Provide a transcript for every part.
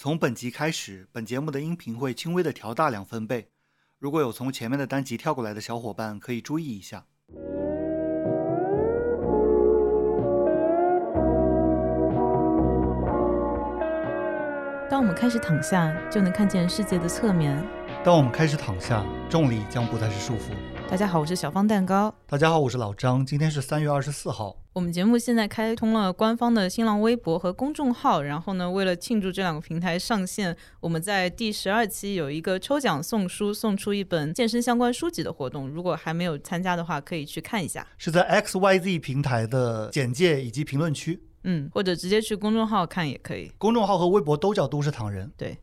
从本集开始，本节目的音频会轻微的调大两分贝。如果有从前面的单集跳过来的小伙伴，可以注意一下。当我们开始躺下，就能看见世界的侧面。当我们开始躺下，重力将不再是束缚。大家好，我是小方蛋糕。大家好，我是老张。今天是三月二十四号。我们节目现在开通了官方的新浪微博和公众号，然后呢，为了庆祝这两个平台上线，我们在第十二期有一个抽奖送书，送出一本健身相关书籍的活动。如果还没有参加的话，可以去看一下。是在 X Y Z 平台的简介以及评论区。嗯，或者直接去公众号看也可以。公众号和微博都叫都市唐人。对，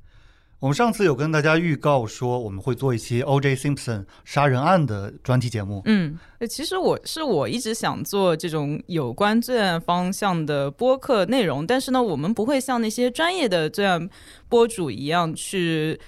我们上次有跟大家预告说，我们会做一期 O.J. Simpson 杀人案的专题节目。嗯，呃其实我是我一直想做这种有关罪案方向的播客内容，但是呢，我们不会像那些专业的罪案播主一样去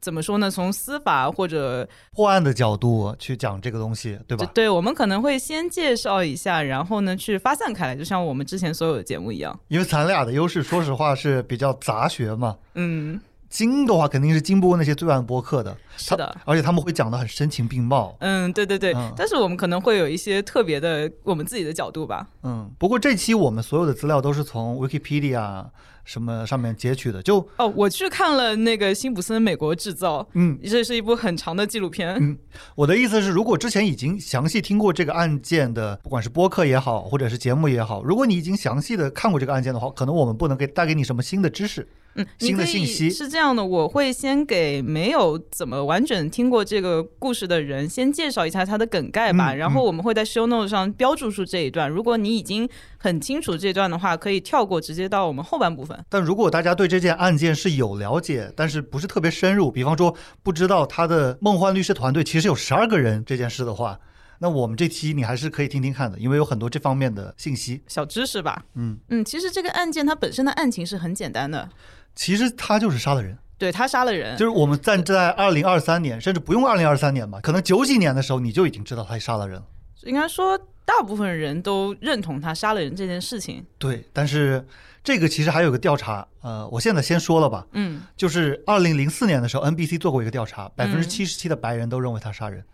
怎么说呢？从司法或者破案的角度去讲这个东西，对吧？对我们可能会先介绍一下，然后呢去发散开来，就像我们之前所有的节目一样。因为咱俩的优势，说实话是比较杂学嘛。嗯，精的话肯定是经不过那些罪案播客的，是的。而且他们会讲的很声情并茂。嗯，对对对，嗯但是我们可能会有一些特别的我们自己的角度吧。嗯，不过这期我们所有的资料都是从 Wikipedia 什么上面截取的，就哦，我去看了那个辛普森《美国制造》，嗯，这是一部很长的纪录片。嗯我的意思是，如果之前已经详细听过这个案件的，不管是播客也好，或者是节目也好，如果你已经详细的看过这个案件的话，可能我们不能给带给你什么新的知识。嗯，新的信息是这样的，我会先给没有怎么完整听过这个故事的人先介绍一下它的梗概吧，嗯然后我们会在 show note 上标注出这一段。如果你已经很清楚这段的话，可以跳过，直接到我们后半部分。但如果大家对这件案件是有了解，但是不是特别深入，比方说不知道他的梦幻律师团队其实有十二个人这件事的话，那我们这期你还是可以听听看的，因为有很多这方面的信息。小知识吧，嗯，嗯，其实这个案件它本身的案情是很简单的，其实他就是杀了人，对他杀了人，就是我们站在二零二三年，甚至不用二零二三年吧，可能九几年的时候你就已经知道他杀了人了。应该说大部分人都认同他杀了人这件事情。对，但是这个其实还有个调查，呃，我现在先说了吧，嗯，就是二零零四年的时候，NBC 做过一个调查，百分之七十七的白人都认为他杀人，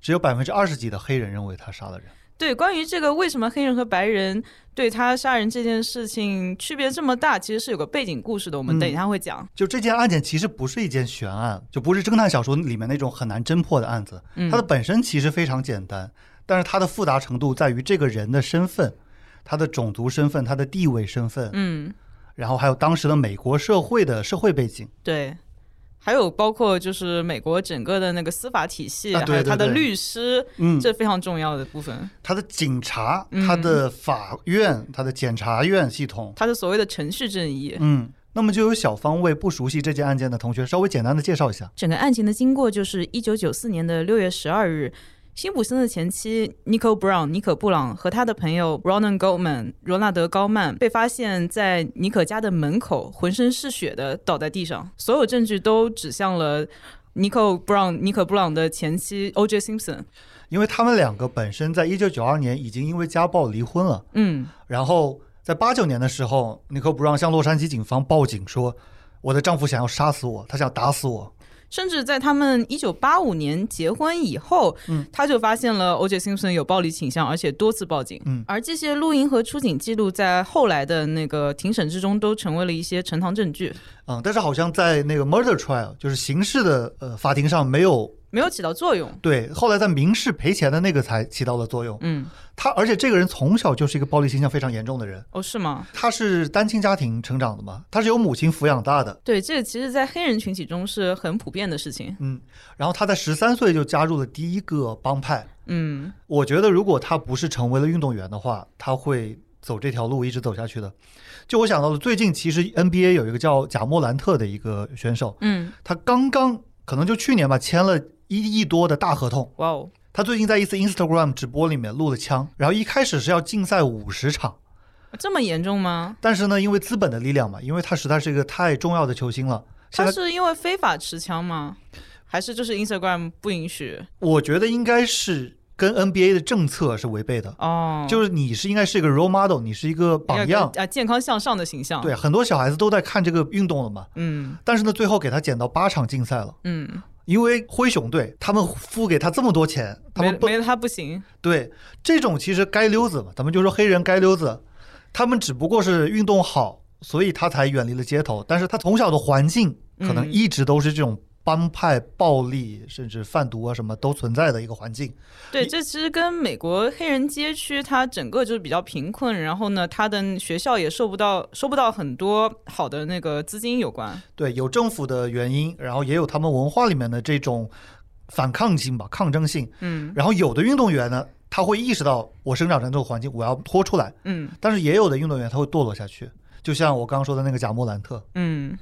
只有百分之二十几的黑人认为他杀了人。对，关于这个为什么黑人和白人对他杀人这件事情区别这么大，其实是有个背景故事的，我们等一下会讲。就这件案件其实不是一件悬案，就不是侦探小说里面那种很难侦破的案子，嗯它的本身其实非常简单，但是它的复杂程度在于这个人的身份、他的种族身份、他的地位身份，嗯，然后还有当时的美国社会的社会背景。对。还有包括就是美国整个的那个司法体系，啊对还有他的律师，嗯，这非常重要的部分。他的警察、嗯他的法院、他的检察院系统，他的所谓的程序正义，嗯，那么就有小方为不熟悉这件案件的同学稍微简单的介绍一下。整个案情的经过就是一九九四年的六月十二日，辛普森的前妻 Nicole Brown 尼可布朗和他的朋友 Ronan Goldman 罗纳德高曼被发现在尼可家的门口，浑身是血的倒在地上，所有证据都指向了。Nicole Brown 尼可布朗的前妻 O.J. Simpson，因为他们两个本身在一九九二年已经因为家暴离婚了，嗯，然后在八九年的时候，尼克布朗向洛杉矶警方报警说，我的丈夫想要杀死我，他想打死我。甚至在他们一九八五年结婚以后，嗯他就发现了 O.J. Simpson 有暴力倾向，而且多次报警。嗯而这些录音和出警记录在后来的那个庭审之中都成为了一些呈堂证据，嗯，但是好像在那个 murder trial，就是刑事的呃法庭上没有没有起到作用。对，后来在民事赔钱的那个才起到了作用。嗯，他而且这个人从小就是一个暴力倾向非常严重的人，哦，是吗？他是单亲家庭成长的嘛，他是由母亲抚养大的。对，这个其实，在黑人群体中是很普遍的事情。嗯，然后他在十三岁就加入了第一个帮派。嗯，我觉得如果他不是成为了运动员的话，他会走这条路一直走下去的。就我想到了，最近其实 NBA 有一个叫贾莫兰特的一个选手，嗯，他刚刚可能就去年吧签了一亿多的大合同。哇哦，他最近在一次 Instagram 直播里面录了枪，然后一开始是要禁赛五十场，这么严重吗？但是呢，因为资本的力量嘛，因为他实在是一个太重要的球星了，他是因为非法持枪吗？还是就是 Instagram 不允许？我觉得应该是跟 NBA 的政策是违背的。哦，就是你是应该是一个 role model，你是一个榜样。啊，健康向上的形象。对，很多小孩子都在看这个运动了嘛。嗯但是呢，最后给他减到八场竞赛了，嗯，因为灰熊队他们付给他这么多钱，他们不没没他不行。对这种其实街溜子嘛，咱们就说黑人街溜子，他们只不过是运动好，所以他才远离了街头。但是他从小的环境可能嗯一直都是这种帮派暴力，甚至贩毒啊什么都存在的一个环境。对，这其实跟美国黑人街区它整个就是比较贫困，然后呢，它的学校也收不到收不到很多好的那个资金有关。对，有政府的原因，然后也有他们文化里面的这种反抗性吧，抗争性。嗯然后有的运动员呢，他会意识到我生长在这个环境，我要脱出来。嗯但是也有的运动员他会堕落下去，就像我刚刚说的那个贾莫兰特。嗯，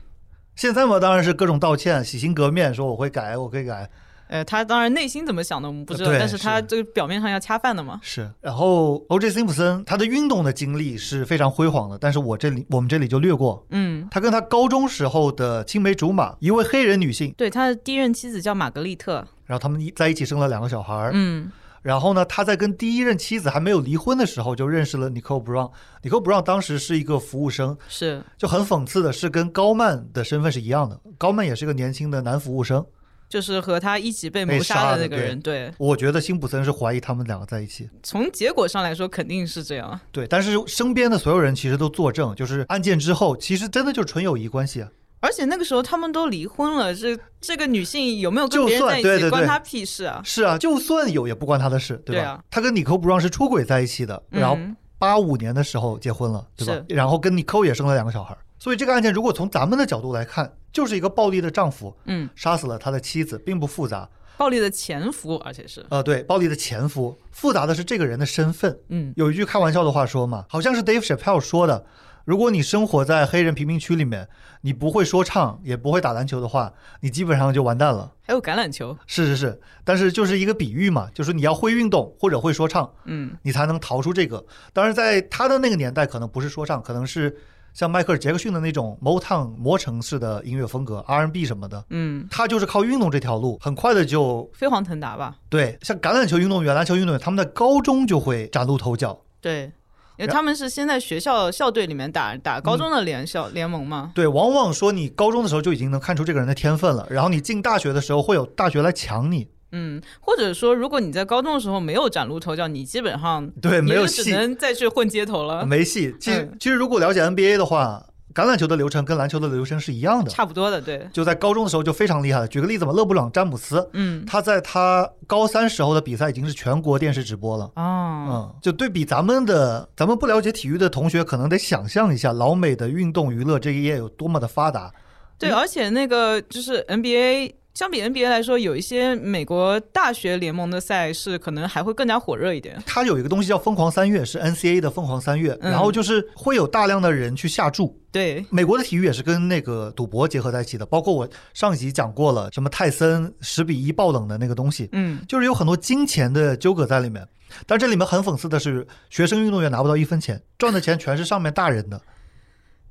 现在嘛，当然是各种道歉、洗心革面，说我会改，我会改。呃，他当然内心怎么想的我们不知道，但是他这个表面上要恰饭的嘛。是，然后 O.J. 辛普森他的运动的经历是非常辉煌的，但是我这里我们这里就略过。嗯，他跟他高中时候的青梅竹马，一位黑人女性，对，他的第一任妻子叫玛格丽特。然后他们一在一起生了两个小孩儿。嗯然后呢，他在跟第一任妻子还没有离婚的时候就认识了 Nicole Brown。Nicole Brown 当时是一个服务生，是，就很讽刺的是跟高曼的身份是一样的，高曼也是个年轻的男服务生。就是和他一起被被谋杀杀的那个人。对，我觉得辛普森是怀疑他们两个在一起，从结果上来说肯定是这样。对，但是身边的所有人其实都作证，就是案件之后，其实真的就是纯友谊关系啊。而且那个时候他们都离婚了，这这个女性有没有跟就别人在一起，关他屁事啊？是啊，就算有也不关他的事，对吧？对啊他跟 Nicole Brown 是出轨在一起的，然后嗯八五年的时候结婚了，对吧？然后跟 Nicole 也生了两个小孩，所以这个案件如果从咱们的角度来看，就是一个暴力的丈夫嗯，杀死了他的妻子，并不复杂。暴力的前夫，而且是，呃，对，暴力的前夫，复杂的是这个人的身份。嗯有一句开玩笑的话说嘛，好像是 Dave Chappelle 说的：如果你生活在黑人贫民区里面，你不会说唱，也不会打篮球的话，你基本上就完蛋了。还有橄榄球，是是是，但是就是一个比喻嘛，就是你要会运动或者会说唱，嗯你才能逃出这个。当然，在他的那个年代，可能不是说唱，可能是像迈克尔·杰克逊的那种 Motown 磨城式的音乐风格，R&B 什么的。嗯，他就是靠运动这条路，很快的就飞黄腾达吧？对，像橄榄球运动员、篮球运动员，他们在高中就会崭露头角。对。因为他们是先在学校校队里面打打高中的联校、联盟嘛，对，往往说你高中的时候就已经能看出这个人的天分了，然后你进大学的时候会有大学来抢你。嗯，或者说如果你在高中的时候没有崭露头角，你基本上对，没有戏，只能再去混街头了，没戏。其实、嗯其实如果了解 NBA 的话，橄榄球的流程跟篮球的流程是一样的。差不多的，对，就在高中的时候就非常厉害了。举个例子嘛，勒布朗詹姆斯，嗯，他在他高三时候的比赛已经是全国电视直播了。哦，嗯，就对比咱们的，咱们不了解体育的同学，可能得想象一下老美的运动娱乐这一页有多么的发达。对，而且那个就是 NBA，相比 NBA 来说，有一些美国大学联盟的赛事可能还会更加火热一点。它有一个东西叫疯狂三月，是 NCAA 的疯狂三月，嗯然后就是会有大量的人去下注。对，美国的体育也是跟那个赌博结合在一起的，包括我上一集讲过了，什么泰森十比一爆冷的那个东西，嗯，就是有很多金钱的纠葛在里面。但这里面很讽刺的是，学生运动员拿不到一分钱，赚的钱全是上面大人的。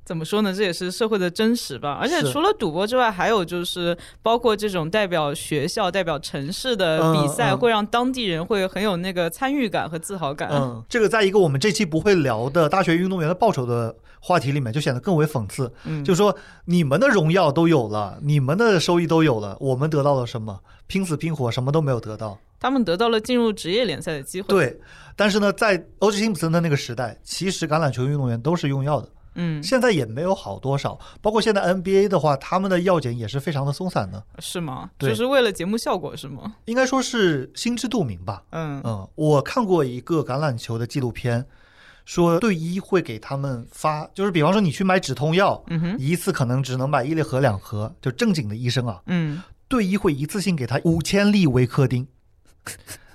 怎么说呢？这也是社会的真实吧。而且除了赌博之外，还有就是包括这种代表学校、代表城市的比赛，会让当地人会很有那个参与感和自豪感。嗯，这个在一个我们这期不会聊的大学运动员的报酬的话题里面，就显得更为讽刺。嗯，就说，你们的荣耀都有了，你们的收益都有了，我们得到了什么？拼死拼活，什么都没有得到。他们得到了进入职业联赛的机会。，对，但是呢，在欧吉辛普森的那个时代，其实橄榄球运动员都是用药的，嗯，现在也没有好多少。包括现在 NBA 的话，他们的药检也是非常的松散的，是吗？对就是为了节目效果是吗？应该说是心知肚明吧。嗯嗯，我看过一个橄榄球的纪录片，说队医会给他们发，就是比方说你去买止痛药，嗯哼，一次可能只能买一粒盒两盒，就正经的医生啊，嗯，队医会一次性给他五千粒维克丁。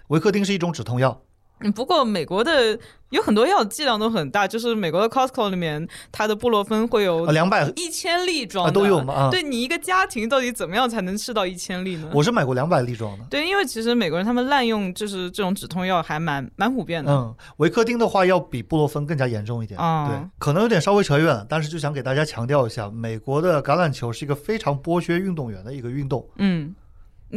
维克丁是一种止痛药，嗯不过美国的有很多药剂量都很大，就是美国的 Costco 里面，它的布洛芬会有呃，两百，一千粒装的、啊都有吗啊对你一个家庭到底怎么样才能吃到一千粒呢？我是买过两百粒装的。对，因为其实美国人他们滥用就是这种止痛药还蛮蛮普遍的。嗯，维克丁的话要比布洛芬更加严重一点。嗯对，可能有点稍微扯远了，但是就想给大家强调一下，美国的橄榄球是一个非常剥削运动员的一个运动。嗯，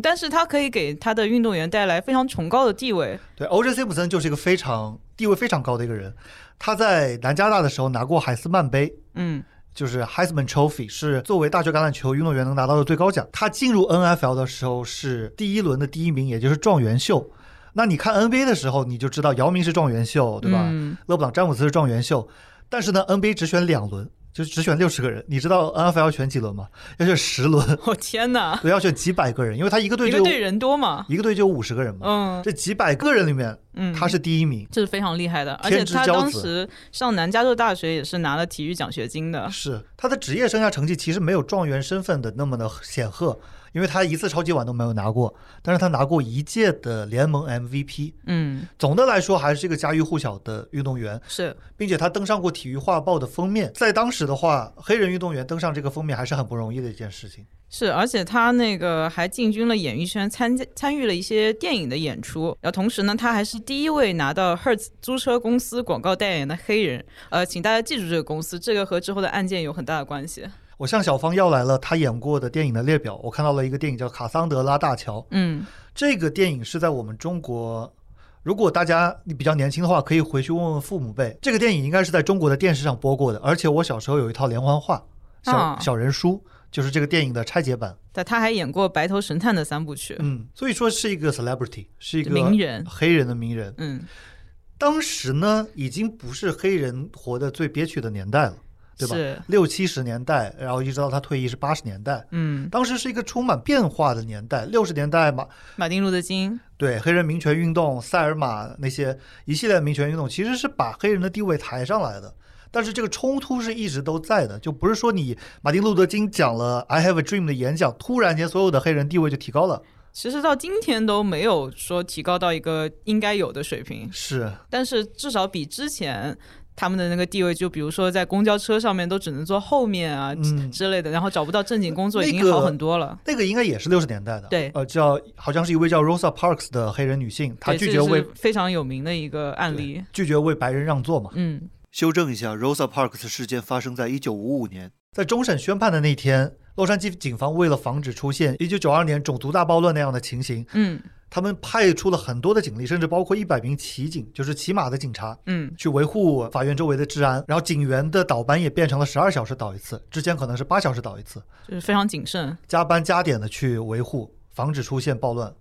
但是他可以给他的运动员带来非常崇高的地位。对，O.J. Simpson 就是一个非常地位非常高的一个人。他在南加大的时候拿过海斯曼杯，嗯，就是 Heisman Trophy，是作为大学橄榄球运动员能拿到的最高奖。他进入 N.F.L 的时候是第一轮的第一名，也就是状元秀。那你看 NBA 的时候，你就知道姚明是状元秀，对吧？嗯勒布朗詹姆斯是状元秀，但是呢，NBA 只选两轮，就只选六十个人。你知道 NFL 要选几轮吗？要选十轮，我、天哪，对，要选几百个人，因为他一个队就一个队人多嘛，一个队就有五十个人嘛。嗯这几百个人里面，嗯，他是第一名。这是非常厉害的，而且他当时上南加州大学也是拿了体育奖学金的。是他的职业生涯成绩其实没有状元身份的那么的显赫，因为他一次超级碗都没有拿过，但是他拿过一届的联盟 MVP。嗯，总的来说，还是一个家喻户晓的运动员，是并且他登上过《体育画报》的封面。在当时的话，黑人运动员登上这个封面还是很不容易的一件事情。是，而且他那个还进军了演艺圈，参加参与了一些电影的演出。然后同时呢，他还是第一位拿到 Hertz 租车公司广告代言的黑人。呃，请大家记住这个公司，这个和之后的案件有很大的关系。我向小芳要来了他演过的电影的列表，我看到了一个电影叫《卡桑德拉大桥》。嗯，这个电影是在我们中国，如果大家你比较年轻的话，可以回去问问父母辈。这个电影应该是在中国的电视上播过的，而且我小时候有一套连环画，小、啊小人书，就是这个电影的拆解版。但他还演过《白头神探》的三部曲，嗯，所以说是一个 celebrity，是一个名人。黑人的名人。嗯，当时呢，已经不是黑人活得最憋屈的年代了，对吧？是，六七十年代，然后一直到他退役是八十年代。嗯，当时是一个充满变化的年代，六十年代嘛，马丁路德金，对黑人民权运动、塞尔玛那些一系列民权运动，其实是把黑人的地位抬上来的。但是这个冲突是一直都在的，就不是说你马丁路德金讲了 “I have a dream” 的演讲，突然间所有的黑人地位就提高了。其实到今天都没有说提高到一个应该有的水平，是，但是至少比之前他们的那个地位，就比如说在公交车上面都只能坐后面啊之嗯，之类的，然后找不到正经工作已那个经好很多了。那个应该也是六十年代的。对呃，叫好像是一位叫 Rosa Parks 的黑人女性，她拒绝为非常有名的一个案例。拒绝为白人让座嘛。嗯，修正一下，Rosa Parks 事件发生在一九五五年，在终审宣判的那天，洛杉矶警方为了防止出现一九九二年种族大暴乱那样的情形，嗯他们派出了很多的警力，甚至包括一百名骑警，就是骑马的警察，嗯，去维护法院周围的治安。然后警员的倒班也变成了十二小时倒一次，之前可能是八小时倒一次，就是非常谨慎。加班加点的去维护，防止出现暴乱。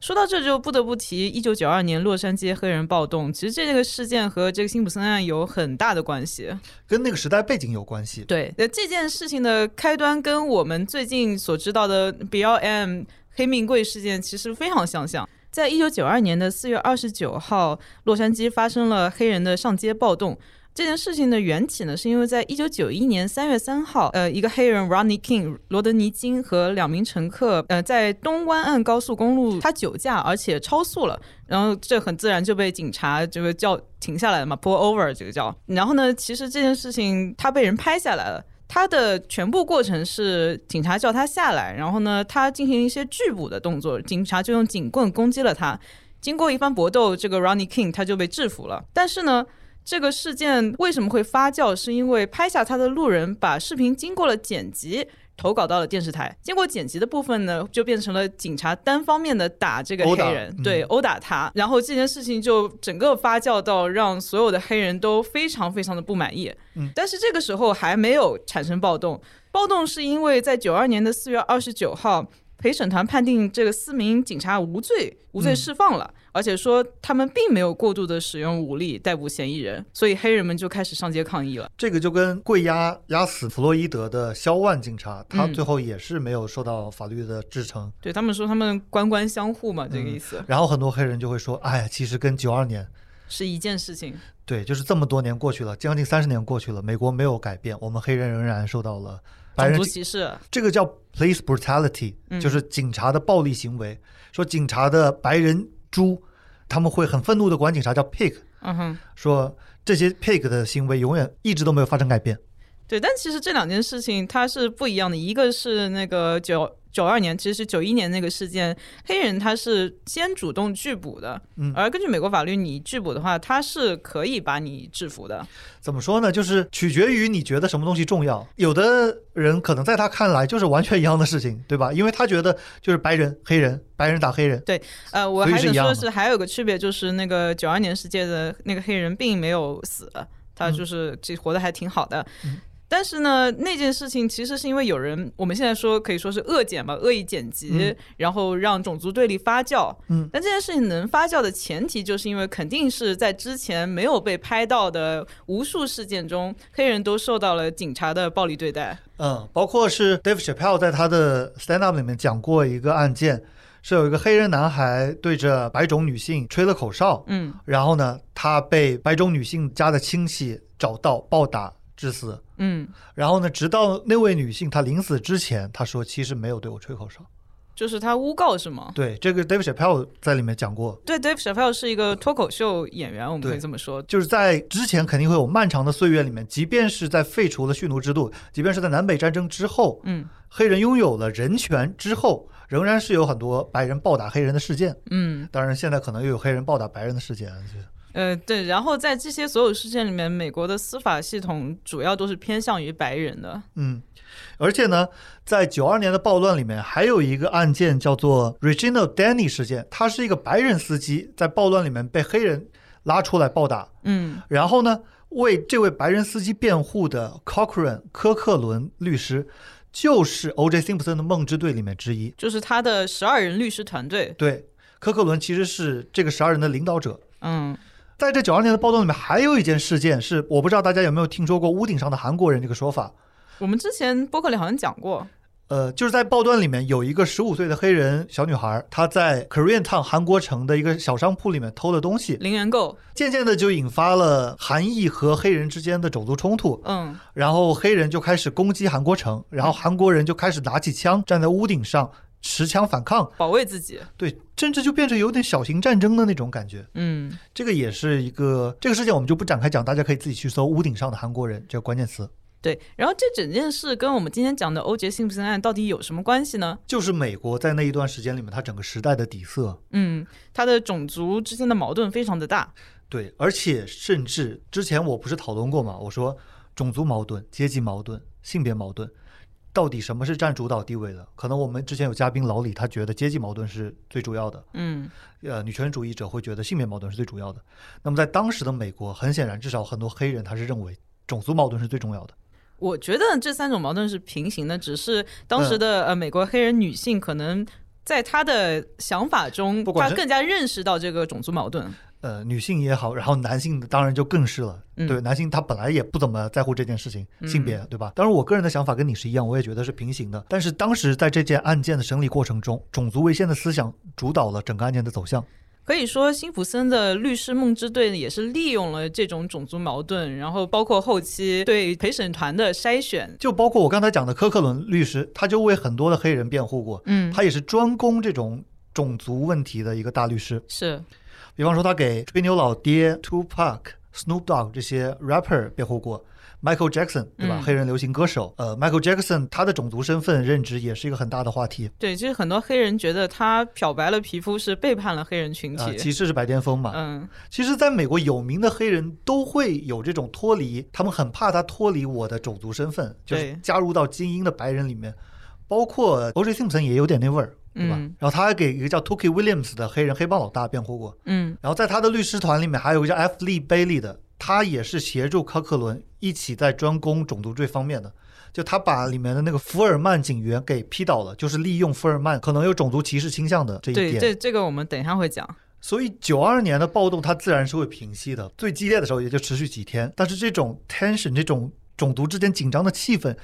说到这，就不得不提一九九二年洛杉矶黑人暴动。其实这个事件和这个辛普森案有很大的关系。跟那个时代背景有关系。对，那，这件事情的开端跟我们最近所知道的 BLM 黑命贵事件其实非常相像。在一九九二年的四月二十九号，洛杉矶发生了黑人的上街暴动。这件事情的缘起呢，是因为在一九九一年三月三号，呃，一个黑人 Ronnie King 罗德尼金和两名乘客，呃，在东湾岸高速公路他酒驾而且超速了，然后这很自然就被警察这个叫停下来了嘛，pull over 这个叫。然后呢，其实这件事情他被人拍下来了。他的全部过程是警察叫他下来，然后呢，他进行一些拒捕的动作，警察就用警棍攻击了他。经过一番搏斗，这个 Ronnie King 他就被制服了。但是呢，这个事件为什么会发酵？是因为拍下他的路人把视频经过了剪辑。投稿到了电视台，经过剪辑的部分呢，就变成了警察单方面的打这个黑人，嗯对，殴打他，然后这件事情就整个发酵到让所有的黑人都非常非常的不满意。嗯但是这个时候还没有产生暴动，暴动是因为在九二年的四月二十九号，陪审团判定这个四名警察无罪，无罪嗯释放了，而且说他们并没有过度的使用武力逮捕嫌疑人，所以黑人们就开始上街抗议了。这个就跟跪压压死弗洛伊德的肖万警察，他嗯最后也是没有受到法律的制惩。对他们说他们官官相护嘛，这个意思、然后很多黑人就会说：“哎呀，其实跟九二年，是一件事情。对，就是这么多年过去了，将近三十年过去了，美国没有改变，我们黑人仍然受到了白人种族歧视，这个叫 police brutality，嗯就是警察的暴力行为。说警察的白人猪，他们会很愤怒的管警察叫 pig，嗯哼，说这些 pig 的行为永远一直都没有发生改变。对。但其实这两件事情它是不一样的，一个是那个九九二年，其实九一年那个事件，黑人他是先主动拒捕的，嗯而根据美国法律，你拒捕的话，他是可以把你制服的。怎么说呢？就是取决于你觉得什么东西重要。有的人可能在他看来就是完全一样的事情，对吧？因为他觉得就是白人、黑人，白人打黑人。对呃，我还想说的说是还有个区别，就是那个九二年事件的那个黑人并没有死，他嗯就是这活得还挺好的。嗯但是呢，那件事情其实是因为有人，我们现在说可以说是恶剪吧，恶意剪辑，嗯然后让种族对立发酵。嗯但这件事情能发酵的前提，就是因为肯定是在之前没有被拍到的无数事件中，黑人都受到了警察的暴力对待。嗯，包括是 Dave Chappelle 在他的 stand up 里面讲过一个案件，是有一个黑人男孩对着白种女性吹了口哨，嗯然后呢，他被白种女性家的亲戚找到暴打致死。嗯，然后呢，直到那位女性她临死之前，她说其实没有对我吹口哨。就是他诬告是吗？对，这个 Dave Chappelle 在里面讲过，对，Dave Chappelle 是一个脱口秀演员，我们可以这么说。就是在之前肯定会有漫长的岁月里面，即便是在废除了蓄奴制度，即便是在南北战争之后，嗯黑人拥有了人权之后，仍然是有很多白人暴打黑人的事件。嗯，当然，现在可能又有黑人暴打白人的事件。就呃，对。然后在这些所有事件里面，美国的司法系统主要都是偏向于白人的。嗯，而且呢，在九二年的暴乱里面，还有一个案件叫做 Reginald Danny 事件，他是一个白人司机，在暴乱里面被黑人拉出来暴打，嗯然后呢，为这位白人司机辩护的 Cochran 科克伦律师，就是 O.J. Simpson 的梦之队里面之一。就是他的十二人律师团队。对，科克伦其实是这个十二人的领导者。嗯在这九二年的暴动里面，还有一件事件是，我不知道大家有没有听说过“屋顶上的韩国人”这个说法。我们之前播客里好像讲过。呃，就是在暴乱里面有一个十五岁的黑人小女孩，她在 Korean Town 韩国城的一个小商铺里面偷了东西，零元购。渐渐的就引发了韩裔和黑人之间的种族冲突。嗯然后黑人就开始攻击韩国城，然后韩国人就开始拿起枪站在屋顶上持枪反抗，保卫自己。对，甚至就变成有点小型战争的那种感觉。嗯这个也是一个这个事件，我们就不展开讲，大家可以自己去搜“屋顶上的韩国人”这个关键词。对。然后这整件事跟我们今天讲的欧杰辛普森案到底有什么关系呢？就是美国在那一段时间里面，它整个时代的底色。嗯，它的种族之间的矛盾非常的大。对，而且甚至之前我不是讨论过嘛？我说种族矛盾、阶级矛盾、性别矛盾，到底什么是占主导地位的？可能我们之前有嘉宾老李，他觉得阶级矛盾是最主要的，嗯呃，女权主义者会觉得性别矛盾是最主要的。那么在当时的美国，很显然，至少很多黑人他是认为种族矛盾是最重要的。我觉得这三种矛盾是平行的，只是当时的、呃美国黑人女性可能在她的想法中，她更加认识到这个种族矛盾。呃，女性也好，然后男性当然就更是了。嗯对，男性他本来也不怎么在乎这件事情，嗯性别，对吧？当然，我个人的想法跟你是一样，我也觉得是平行的。但是当时在这件案件的审理过程中，种族为先的思想主导了整个案件的走向。可以说，辛普森的律师梦之队也是利用了这种种族矛盾，然后包括后期对陪审团的筛选。就包括我刚才讲的科克伦律师，他就为很多的黑人辩护过，嗯，他也是专攻这种种族问题的一个大律师。是比方说，他给吹牛老爹 Tupac、Snoop Dogg 这些 rapper 辩护过。Michael Jackson 对吧？嗯黑人流行歌手，呃，Michael Jackson 他的种族身份认知也是一个很大的话题对，其实很多黑人觉得他漂白了皮肤是背叛了黑人群啊、体。歧视是白癜风嘛。嗯其实，在美国有名的黑人都会有这种脱离，他们很怕他脱离我的种族身份，就是加入到精英的白人里面。包括 O.J. Simpson 也有点那味儿，对吧？嗯然后他还给一个叫 Tookie Williams 的黑人黑帮老大辩护过。嗯然后在他的律师团里面还有一个叫 F. Lee Bailey 的，他也是协助科克伦一起在专攻种族罪方面的。就他把里面的那个福尔曼警员给批倒了，就是利用福尔曼可能有种族歧视倾向的这一对，点。这这个我们等一下会讲。所以九二年的暴动它自然是会平息的，最激烈的时候也就持续几天，但是这种 tension 这种种族之间紧张的气氛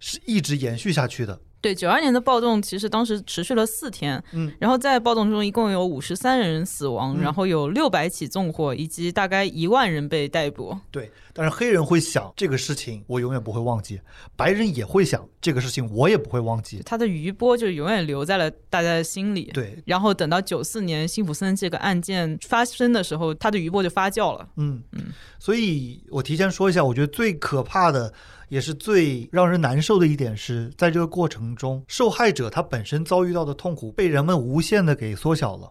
是一直延续下去的。对，九二年的暴动其实当时持续了四天，嗯，然后在暴动中一共有五十三人死亡，嗯然后有六百起纵火，以及大概一万人被逮捕。对，但是黑人会想这个事情我永远不会忘记，白人也会想这个事情我也不会忘记。他的余波就永远留在了大家的心里。对，然后等到九四年辛普森这个案件发生的时候，他的余波就发酵了。嗯嗯，所以我提前说一下，我觉得最可怕的也是最让人难受的一点是在这个过程程中，受害者他本身遭遇到的痛苦被人们无限的给缩小了。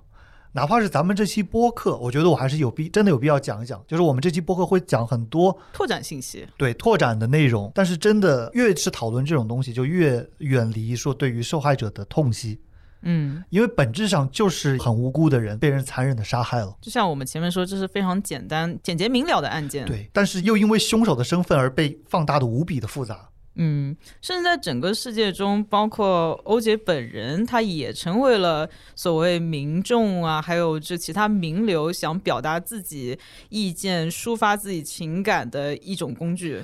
哪怕是咱们这期播客，我觉得我还是有必真的有必要讲一讲，就是我们这期播客会讲很多拓展信息，对拓展的内容，但是真的越是讨论这种东西，就越远离说对于受害者的痛惜。嗯，因为本质上就是很无辜的人被人残忍的杀害了。就像我们前面说，这是非常简单、简洁明了的案件。，对，但是又因为凶手的身份而被放大的无比的复杂。嗯，甚至在整个世界中，包括欧姐本人，他也成为了所谓民众啊，还有这其他名流想表达自己意见、抒发自己情感的一种工具。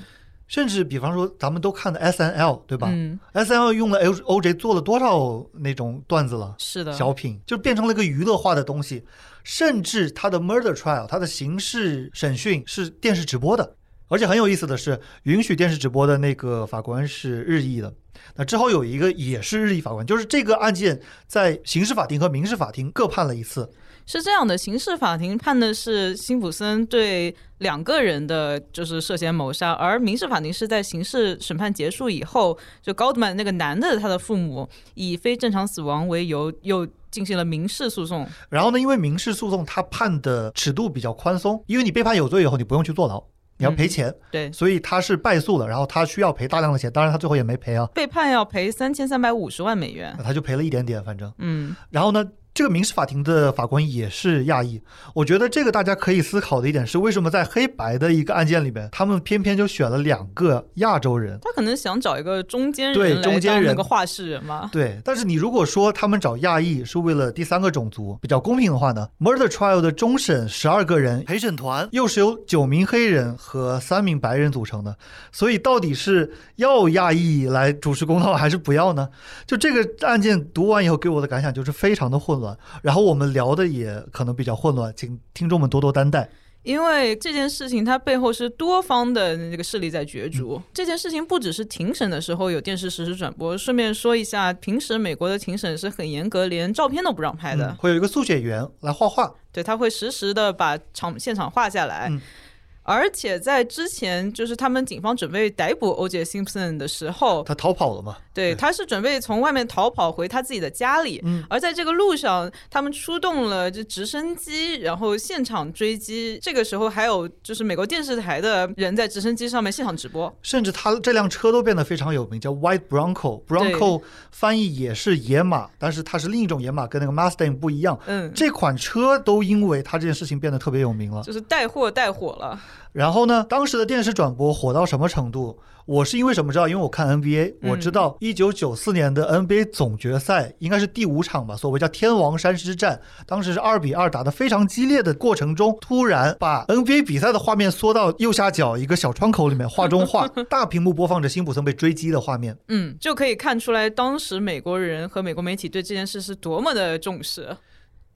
甚至比方说，咱们都看的 S N L，对吧、嗯，s N L 用了 O O J 做了多少那种段子了？是的，小品就变成了一个娱乐化的东西，甚至他的 murder trial，他的刑事审讯是电视直播的，而且很有意思的是，允许电视直播的那个法官是日裔的。那之后有一个也是日裔法官，就是这个案件在刑事法庭和民事法庭各判了一次。是这样的，刑事法庭判的是辛普森对两个人的就是涉嫌谋杀，而民事法庭是在刑事审判结束以后，就 Goldman 那个男的他的父母以非正常死亡为由，又进行了民事诉讼。然后呢，因为民事诉讼他判的尺度比较宽松，因为你被判有罪以后，你不用去坐牢，你要赔钱，对，所以他是败诉了，然后他需要赔大量的钱，当然他最后也没赔啊，被判要赔三千三百五十万美元。他就赔了一点点，反正。嗯，然后呢，这个民事法庭的法官也是亚裔，我觉得这个大家可以思考的一点是，为什么在黑白的一个案件里边，他们偏偏就选了两个亚洲人？他可能想找一个中间人对中间人当那个话事人嘛。对，但是你如果说他们找亚裔是为了第三个种族比较公平的话呢，Murder Trial 的终审十二个人陪审团又是由九名黑人和三名白人组成的，所以到底是要亚裔来主持公道还是不要呢？就这个案件读完以后给我的感想就是非常的混乱，然后我们聊的也可能比较混乱，请听众们多多担待。因为这件事情它背后是多方的那个势力在角逐。这件事情不只是庭审的时候有电视实时转播，顺便说一下，平时美国的庭审是很严格，连照片都不让拍的。嗯会有一个速写员来画画，对，他会实时的把场现场画下来。嗯而且在之前，就是他们警方准备逮捕 O.J. Simpson 的时候，他逃跑了嘛？对，他是准备从外面逃跑回他自己的家里。嗯而在这个路上，他们出动了这直升机，然后现场追击。这个时候还有就是美国电视台的人在直升机上面现场直播。甚至他这辆车都变得非常有名，叫 White Bronco。Bronco 翻译也是野马，但是它是另一种野马，跟那个 Mustang 不一样。嗯，这款车都因为它这件事情变得特别有名了。就是带货带火了。然后呢，当时的电视转播火到什么程度？我是因为什么知道？因为我看 NBA，嗯我知道一九九四年的 NBA 总决赛应该是第五场吧，所谓叫天王山之战，当时是二比二打得非常激烈的过程中，突然把 NBA 比赛的画面缩到右下角一个小窗口里面，画中画，大屏幕播放着辛普森被追击的画面。嗯，就可以看出来当时美国人和美国媒体对这件事是多么的重视，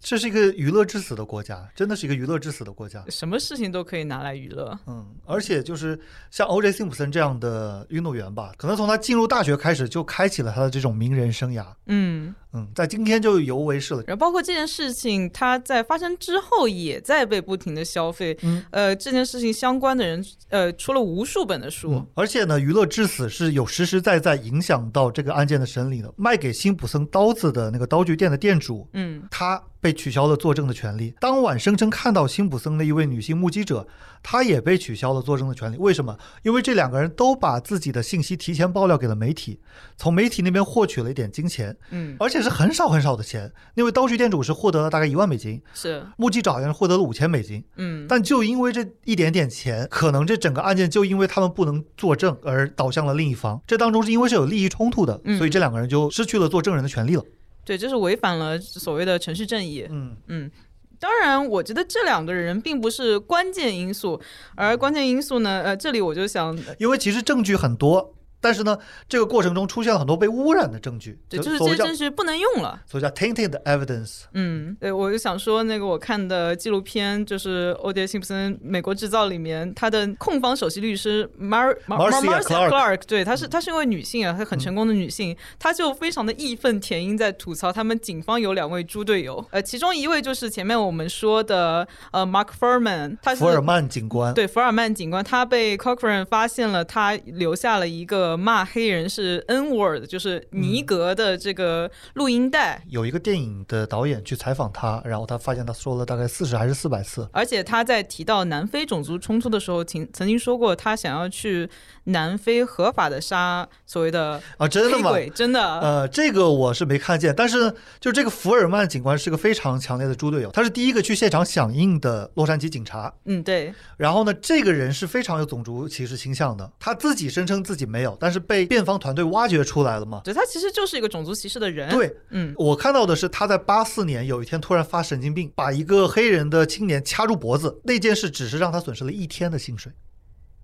这是一个娱乐至死的国家，真的是一个娱乐至死的国家。什么事情都可以拿来娱乐。嗯，而且就是像 O.J. 辛普森这样的运动员吧，可能从他进入大学开始就开启了他的这种名人生涯。嗯，嗯，在今天就尤为是了。然后包括这件事情，它在发生之后也在被不停的消费。嗯，呃，这件事情相关的人，呃，出了无数本的书。嗯，而且呢，娱乐至死是有实实在在影响到这个案件的审理的。卖给辛普森刀子的那个刀具店的店主，嗯他被取消了作证的权利。当晚声称看到辛普森的一位女性目击者，她也被取消了作证的权利。为什么？因为这两个人都把自己的信息提前爆料给了媒体，从媒体那边获取了一点金钱，嗯，而且是很少很少的钱。那位刀具店主是获得了大概一万美金，是，目击者好像是获得了五千美金。嗯，但就因为这一点点钱，可能这整个案件就因为他们不能作证而导向了另一方。这当中是因为是有利益冲突的，嗯所以这两个人就失去了作证人的权利了。对，这是违反了所谓的程序正义。嗯，嗯，当然，我觉得这两个人并不是关键因素，而关键因素呢，呃，这里我就想，因为其实证据很多，但是呢，这个过程中出现了很多被污染的证据，对，就是这些证据不能用了。所以叫 tainted evidence。嗯，对，我就想说，那个我看的纪录片就是《欧迪辛普森《美国制造》里面，他的控方首席律师 Mar Mar Marcia Clark Clark，对，她是她是一位女性啊，她很成功的女性，她就非常的义愤填膺，在吐槽他们警方有两位猪队友，呃，其中一位就是前面我们说的呃 Mark Furman，他是福尔曼警官，对福尔曼警官，他被 Cochrane 发现了，他留下了一个个骂黑人是 N word，就是尼格的这个录音带。有一个电影的导演去采访他，然后他发现他说了大概四十还是四百次。而且他在提到南非种族冲突的时候，曾曾经说过他想要去南非合法的杀所谓的啊，真的吗？真的。呃，这个我是没看见，但是就这个福尔曼警官是个非常强烈的猪队友，他是第一个去现场响应的洛杉矶警察。嗯，对。然后呢，这个人是非常有种族歧视倾向的，他自己声称自己没有，但是被辩方团队挖掘出来了嘛。对他其实就是一个种族歧视的人。对，嗯，我看到的是他在八四年有一天突然发神经病，把一个黑人的青年掐住脖子，那件事只是让他损失了一天的薪水。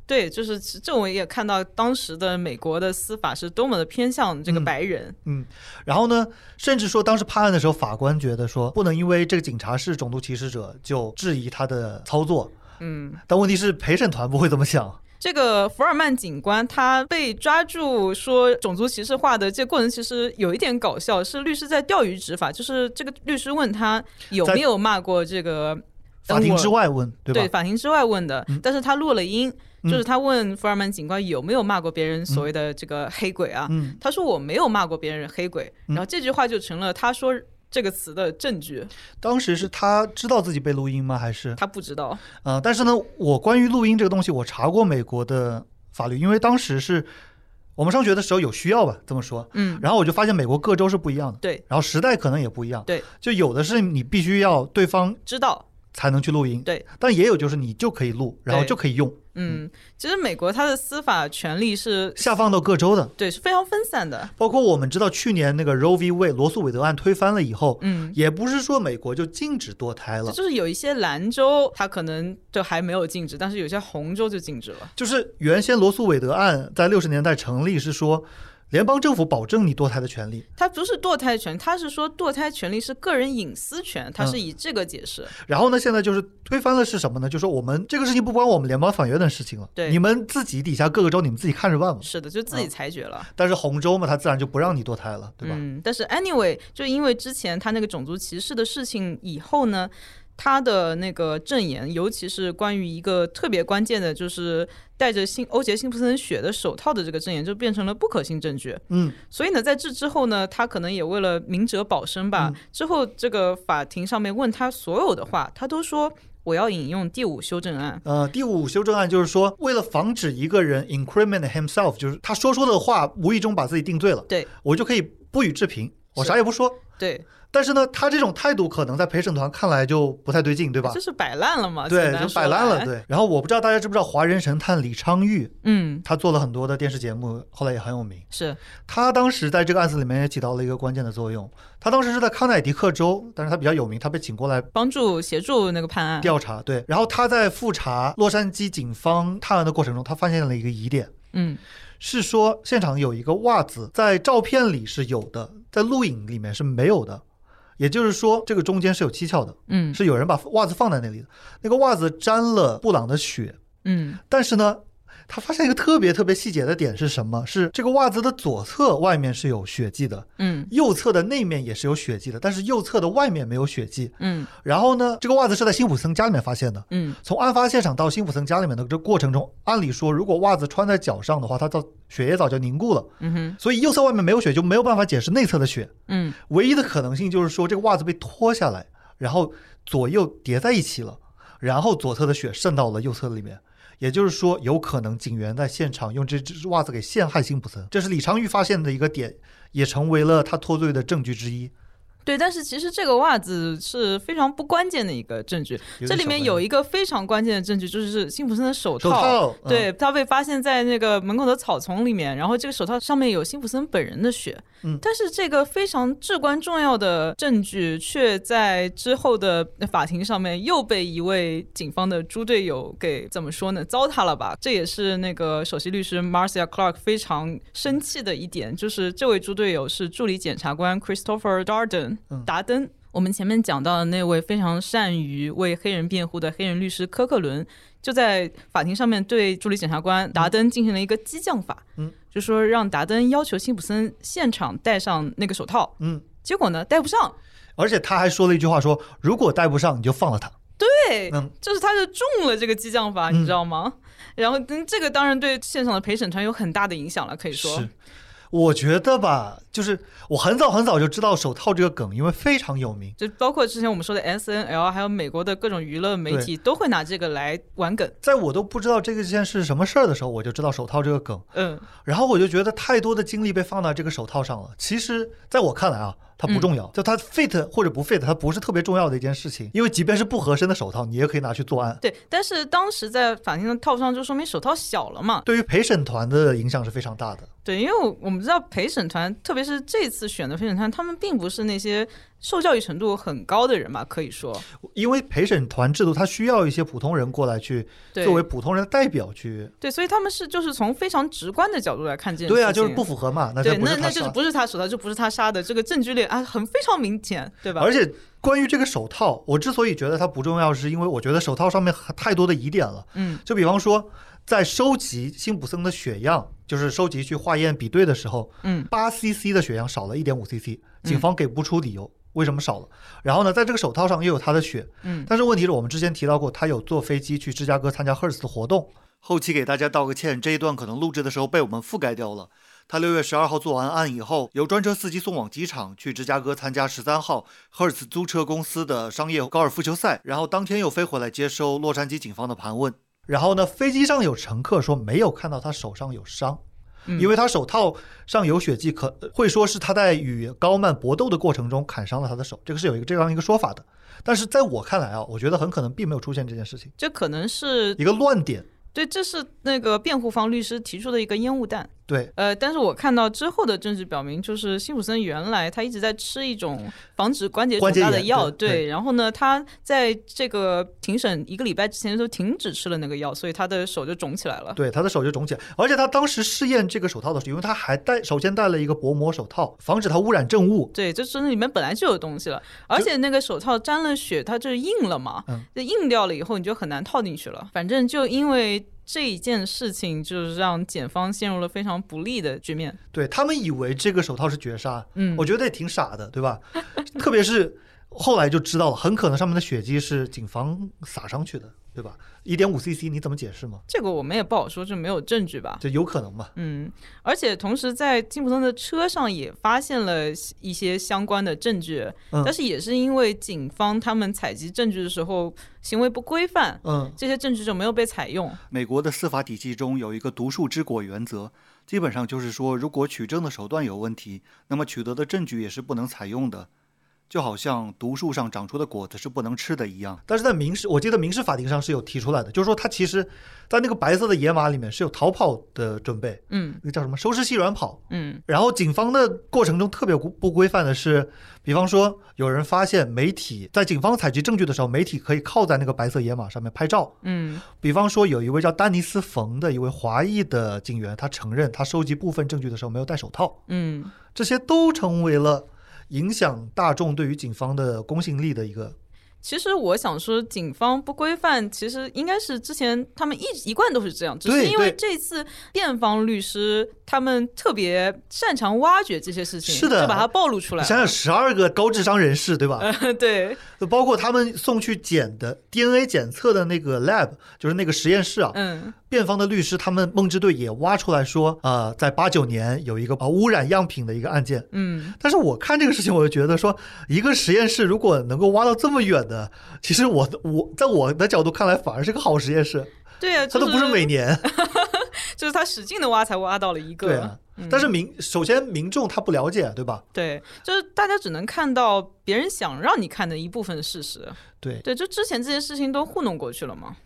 对，就是这我也看到当时的美国的司法是多么的偏向这个白人。嗯，然后呢，甚至说当时判案的时候，法官觉得说不能因为这个警察是种族歧视者就质疑他的操作。嗯，但问题是陪审团不会这么想。这个福尔曼警官他被抓住说种族歧视化的这个过程其实有一点搞笑，是律师在钓鱼执法，就是这个律师问他有没有骂过这个法庭之外问，对吧？对，法庭之外问的，但是他录了音，就是他问福尔曼警官有没有骂过别人所谓的这个黑鬼啊？嗯，他说我没有骂过别人黑鬼，然后这句话就成了他说。这个词的证据，当时是他知道自己被录音吗？还是他不知道？呃，但是呢，我关于录音这个东西，我查过美国的法律，因为当时是我们上学的时候有需要吧，这么说。嗯，然后我就发现美国各州是不一样的，对，然后时代可能也不一样，对，就有的是你必须要对方知道才能去录音，对，但也有就是你就可以录，然后就可以用。嗯，其实美国它的司法权力是下放到各州的，对，是非常分散的。包括我们知道去年那个 Roe v. Wade 罗素韦德案推翻了以后，嗯，也不是说美国就禁止堕胎了，就是有一些兰州它可能就还没有禁止，但是有些红州就禁止了。就是原先罗素韦德案在六十年代成立是说。联邦政府保证你堕胎的权利，它不是堕胎权，它是说堕胎权利是个人隐私权，它是以这个解释。然后呢，现在就是推翻了是什么呢？就说我们这个事情不关我们联邦法院的事情了，对，你们自己底下各个州你们自己看着办吧。是的，就自己裁决了。但是红州嘛，他自然就不让你堕胎了，对吧？嗯，但是 anyway，就因为之前他那个种族歧视的事情以后呢。他的那个证言，尤其是关于一个特别关键的，就是带着辛欧杰辛普森血的手套的这个证言，就变成了不可信证据。嗯，所以呢，在这之后呢，他可能也为了明哲保身吧。之后这个法庭上面问他所有的话，他都说我要引用第五修正案。呃，第五修正案就是说，为了防止一个人 incriminate himself，就是他说出的话无意中把自己定罪了，对我就可以不予置评，我啥也不说。对。但是呢，他这种态度可能在陪审团看来就不太对劲，对吧？就是摆烂了嘛。对，就摆烂了。对。然后我不知道大家知不知道华人神探李昌钰，嗯，他做了很多的电视节目，后来也很有名。是。他当时在这个案子里面也起到了一个关键的作用。他当时是在康乃狄克州，但是他比较有名，他被请过来帮助协助那个判案调查。对。然后他在复查洛杉矶警方探案的过程中，他发现了一个疑点。嗯。是说现场有一个袜子，在照片里是有的，在录影里面是没有的。也就是说，这个中间是有蹊跷的，嗯，是有人把袜子放在那里的。那个袜子沾了布朗的血，嗯，但是呢，他发现一个特别特别细节的点是什么？是这个袜子的左侧外面是有血迹的，嗯，右侧的内面也是有血迹的，但是右侧的外面没有血迹，嗯。然后呢，这个袜子是在辛普森家里面发现的，嗯。从案发现场到辛普森家里面的这过程中，按理说，如果袜子穿在脚上的话，它早血液早就凝固了，嗯哼。所以右侧外面没有血，就没有办法解释内侧的血，嗯。唯一的可能性就是说，这个袜子被脱下来，然后左右叠在一起了，然后左侧的血渗到了右侧里面。也就是说，有可能警员在现场用这只袜子给陷害辛普森，这是李昌钰发现的一个点，也成为了他脱罪的证据之一。对，但是其实这个袜子是非常不关键的一个证据。这里面有一个非常关键的证据，就是辛普森的手套。手套，对他被发现在那个门口的草丛里面，然后这个手套上面有辛普森本人的血。嗯，但是这个非常至关重要的证据，却在之后的法庭上面又被一位警方的猪队友给怎么说呢？糟蹋了吧？这也是那个首席律师 Marcia Clark 非常生气的一点，就是这位猪队友是助理检察官 Christopher Darden。达登，我们前面讲到的那位非常善于为黑人辩护的黑人律师科克伦，就在法庭上面对助理检察官达登进行了一个激将法，嗯，就说让达登要求辛普森现场戴上那个手套，嗯，结果呢戴不上，而且他还说了一句话，说如果戴不上你就放了他，对，嗯，就是他就中了这个激将法，你知道吗？然后嗯这个当然对现场的陪审团有很大的影响了，可以说是，我觉得吧，就是我很早很早就知道手套这个梗，因为非常有名。就包括之前我们说的 S N L，还有美国的各种娱乐媒体都会拿这个来玩梗。在我都不知道这个件是什么事儿的时候，我就知道手套这个梗，嗯，然后我就觉得太多的精力被放到这个手套上了。其实，在我看来啊，它不重要，就它 fit 或者不 fit，它不是特别重要的一件事情。因为即便是不合身的手套，你也可以拿去作案。对。但是当时在法庭的套上，就说明手套小了嘛。对于陪审团的影响是非常大的。对，因为我们知道陪审团，特别是这次选的陪审团，他们并不是那些受教育程度很高的人嘛，可以说，因为陪审团制度，它需要一些普通人过来去作为普通人的代表去。对，所以他们是就是从非常直观的角度来看这件事情。对啊，就是不符合嘛，那就那那就是。不是他手套，就不是他杀的，这个证据链啊，很非常明显，对吧？而且关于这个手套，我之所以觉得它不重要，是因为我觉得手套上面太多的疑点了。嗯就比方说，在收集辛普森的血样，就是收集去化验比对的时候，嗯八 CC 的血样少了一点五 CC，警方给不出理由。为什么少了？然后呢，在这个手套上又有他的血，嗯，但是问题是我们之前提到过，他有坐飞机去芝加哥参加 Hertz 的活动。后期给大家道个歉，这一段可能录制的时候被我们覆盖掉了。他六月十二号做完案以后，由专车司机送往机场，去芝加哥参加十三号 Hertz 租车公司的商业高尔夫球赛，然后当天又飞回来接收洛杉矶警方的盘问。然后呢，飞机上有乘客说没有看到他手上有伤，嗯因为他手套上有血迹，可会说是他在与高曼搏斗的过程中砍伤了他的手，这个是有一个这样一个说法的。但是在我看来啊，我觉得很可能并没有出现这件事情，这可能是一个乱点。对，这是那个辩护方律师提出的一个烟雾弹。对，呃，但是我看到之后的证据表明，就是辛普森原来他一直在吃一种防止关节肿大的药，对对然后呢，他在这个庭审一个礼拜之前就停止吃了那个药，所以他的手就肿起来了。对，他的手就肿起来，而且他当时试验这个手套的时候，因为他还戴，首先戴了一个薄膜手套，防止它污染证物。对，就是那里面本来就有东西了，而且那个手套沾了血，它就硬了嘛嗯，这硬掉了以后，你就很难套进去了。反正就因为这一件事情，就是让检方陷入了非常不利的局面。对他们以为这个手套是绝杀，嗯，我觉得也挺傻的，对吧？特别是后来就知道了，很可能上面的血迹是警方撒上去的，对吧？一点五 CC，你怎么解释吗？这个我们也不好说，就没有证据吧。这有可能吧？嗯，而且同时在金普森的车上也发现了一些相关的证据，嗯但是也是因为警方他们采集证据的时候行为不规范，嗯，这些证据就没有被采用。美国的司法体系中有一个独树之果原则，基本上就是说，如果取证的手段有问题，那么取得的证据也是不能采用的。就好像毒树上长出的果子是不能吃的一样。但是在民事，我记得民事法庭上是有提出来的，就是说他其实，在那个白色的野马里面是有逃跑的准备，嗯那个叫什么收拾细软跑。嗯然后警方的过程中特别不不规范的是，比方说有人发现媒体在警方采集证据的时候，媒体可以靠在那个白色野马上面拍照。嗯比方说有一位叫丹尼斯·冯的一位华裔的警员，他承认他收集部分证据的时候没有戴手套，嗯，这些都成为了影响大众对于警方的公信力的一个。其实我想说，警方不规范，其实应该是之前他们一一贯都是这样，只是因为这次辩方律师他们特别擅长挖掘这些事情，是的就把它暴露出来想想，十二个高智商人士，对吧？呃，对，包括他们送去检的 DNA 检测的那个 lab，就是那个实验室啊。嗯辩方的律师他们梦之队也挖出来说，呃，在八九年有一个啊污染样品的一个案件。嗯，但是我看这个事情，我就觉得说，一个实验室如果能够挖到这么远的，其实我我在我的角度看来，反而是个好实验室。对啊，它都不是每年，就是他使劲的挖才挖到了一个。对啊。但是民首先民众他不了解，对吧？对，就是大家只能看到别人想让你看的一部分事实。对，对，就之前这些事情都糊弄过去了嘛。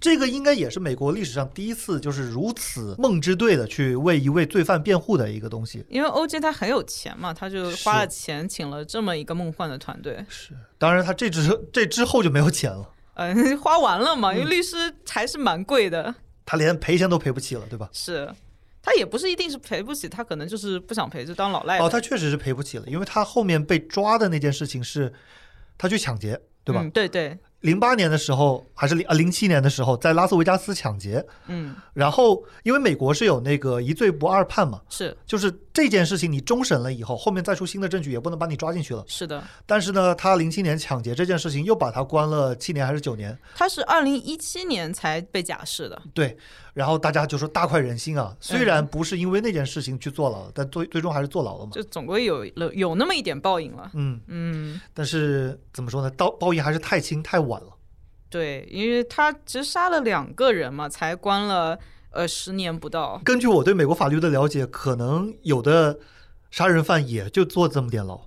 这个应该也是美国历史上第一次就是如此梦之队的去为一位罪犯辩护的一个东西。因为 OJ 他很有钱嘛，他就花了钱请了这么一个梦幻的团队。是，当然他这之 这之后就没有钱了，嗯，花完了嘛，因嗯为律师还是蛮贵的。他连赔钱都赔不起了，对吧？是，他也不是一定是赔不起，他可能就是不想赔，就当老赖。哦，他确实是赔不起了，因为他后面被抓的那件事情是，他去抢劫，对吧？嗯、对对，零八年的时候，还是零啊零七年的时候，在拉斯维加斯抢劫，嗯，然后因为美国是有那个一罪不二判嘛，是。就是这件事情你终审了以后，后面再出新的证据也不能把你抓进去了。是的，但是呢，他零七年抢劫这件事情又把他关了七年还是九年，他是二零一七年才被假释的。对，然后大家就说大快人心啊，虽然不是因为那件事情去坐牢，但最最终还是坐牢了嘛。就总归有了有那么一点报应了。嗯，嗯，但是怎么说呢，报报应还是太轻太晚了。对，因为他只杀了两个人嘛，才关了呃十年不到。根据我对美国法律的了解，可能有的杀人犯也就坐这么点牢，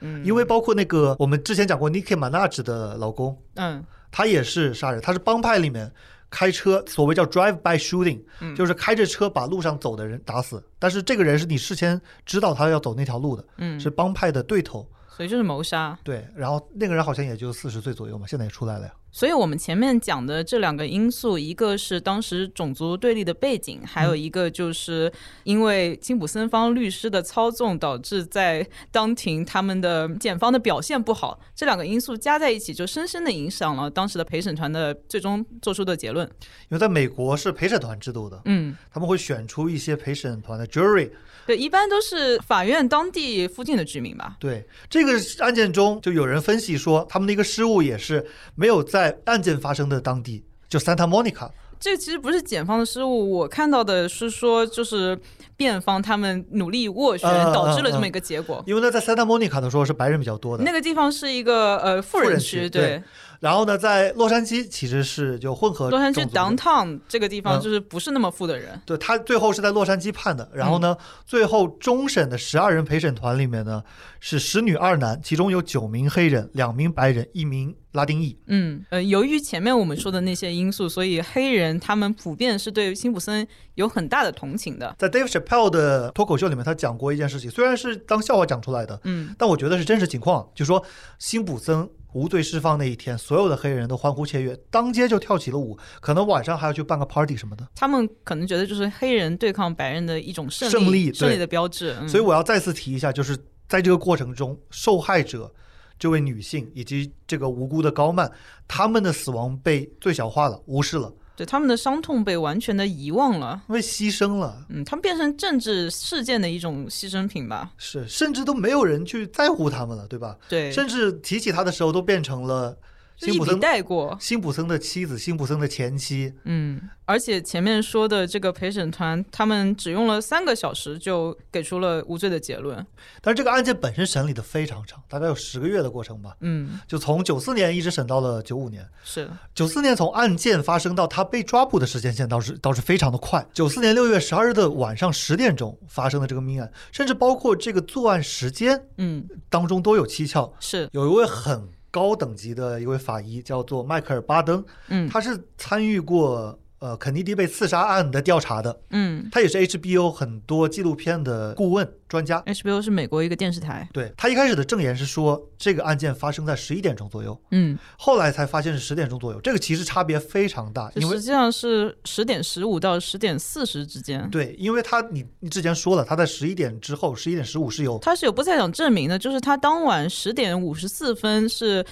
嗯，因为包括那个我们之前讲过 Nicki Minaj 的老公，嗯他也是杀人，他是帮派里面开车，所谓叫 drive by shooting，、嗯就是开着车把路上走的人打死。但是这个人是你事先知道他要走那条路的，嗯，是帮派的对头。所以就是谋杀。对，然后那个人好像也就四十岁左右嘛，现在也出来了呀。所以我们前面讲的这两个因素，一个是当时种族对立的背景，还有一个就是因为辛普森方律师的操纵，导致在当庭他们的检方的表现不好，这两个因素加在一起，就深深的影响了当时的陪审团的最终做出的结论。因为在美国是陪审团制度的，嗯，他们会选出一些陪审团的 jury。对，一般都是法院当地附近的居民吧。对这个案件中，就有人分析说，他们的一个失误也是没有在案件发生的当地，就 Santa Monica。这其实不是检方的失误，我看到的是说，就是辩方他们努力斡旋，导致了这么一个结果。因为呢，在 Santa Monica 的时候是白人比较多的，那个地方是一个呃富人人区，区对。然后呢，在洛杉矶其实是就混合洛杉矶 downtown 这个地方嗯。就是不是那么富的人。对他最后是在洛杉矶判的，然后嗯。呢，最后终审的十二人陪审团里面呢是十女二男，其中有九名黑人，两名白人，一名拉丁裔。嗯，呃，由于前面我们说的那些因素，所以黑人他们普遍是对辛普森有很大的同情的。在 Dave Chappelle 的脱口秀里面，他讲过一件事情，虽然是当笑话讲出来的，嗯，但我觉得是真实情况，就说辛普森无罪释放那一天，所有的黑人都欢呼雀跃，当街就跳起了舞，可能晚上还要去办个 party 什么的。他们可能觉得就是黑人对抗白人的一种胜利，胜利的标志。嗯、所以我要再次提一下，就是在这个过程中，受害者这位女性以及这个无辜的高曼，他们的死亡被最小化了，无视了，对他们的伤痛被完全的遗忘了。因为牺牲了，嗯，他们变成政治事件的一种牺牲品吧？是甚至都没有人去在乎他们了，对吧？对，甚至提起他的时候，都变成了辛普森带过。辛普森的妻子、辛普森的前妻。嗯，而且前面说的这个陪审团，他们只用了三个小时就给出了无罪的结论。但是这个案件本身审理的非常长，大概有十个月的过程吧，嗯，就从九四年一直审到了九五年。是，九四年从案件发生到他被抓捕的时间线倒是倒是非常的快。九四年六月十二日的晚上十点钟发生的这个命案，甚至包括这个作案时间嗯，当中都有蹊跷。是，有一位很高等级的一位法医叫做迈克尔·巴登，嗯。他是参与过呃肯尼迪被刺杀案的调查的，嗯他也是 HBO 很多纪录片的顾问专家。，HBO 是美国一个电视台。对他一开始的证言是说，这个案件发生在十一点钟左右，嗯，后来才发现是十点钟左右，这个其实差别非常大，因为实际上是十点十五到十点四十之间。对，因为他你你之前说了，他在十一点之后，十一点十五是有他是有不在场证明的，就是他当晚十点五十四分是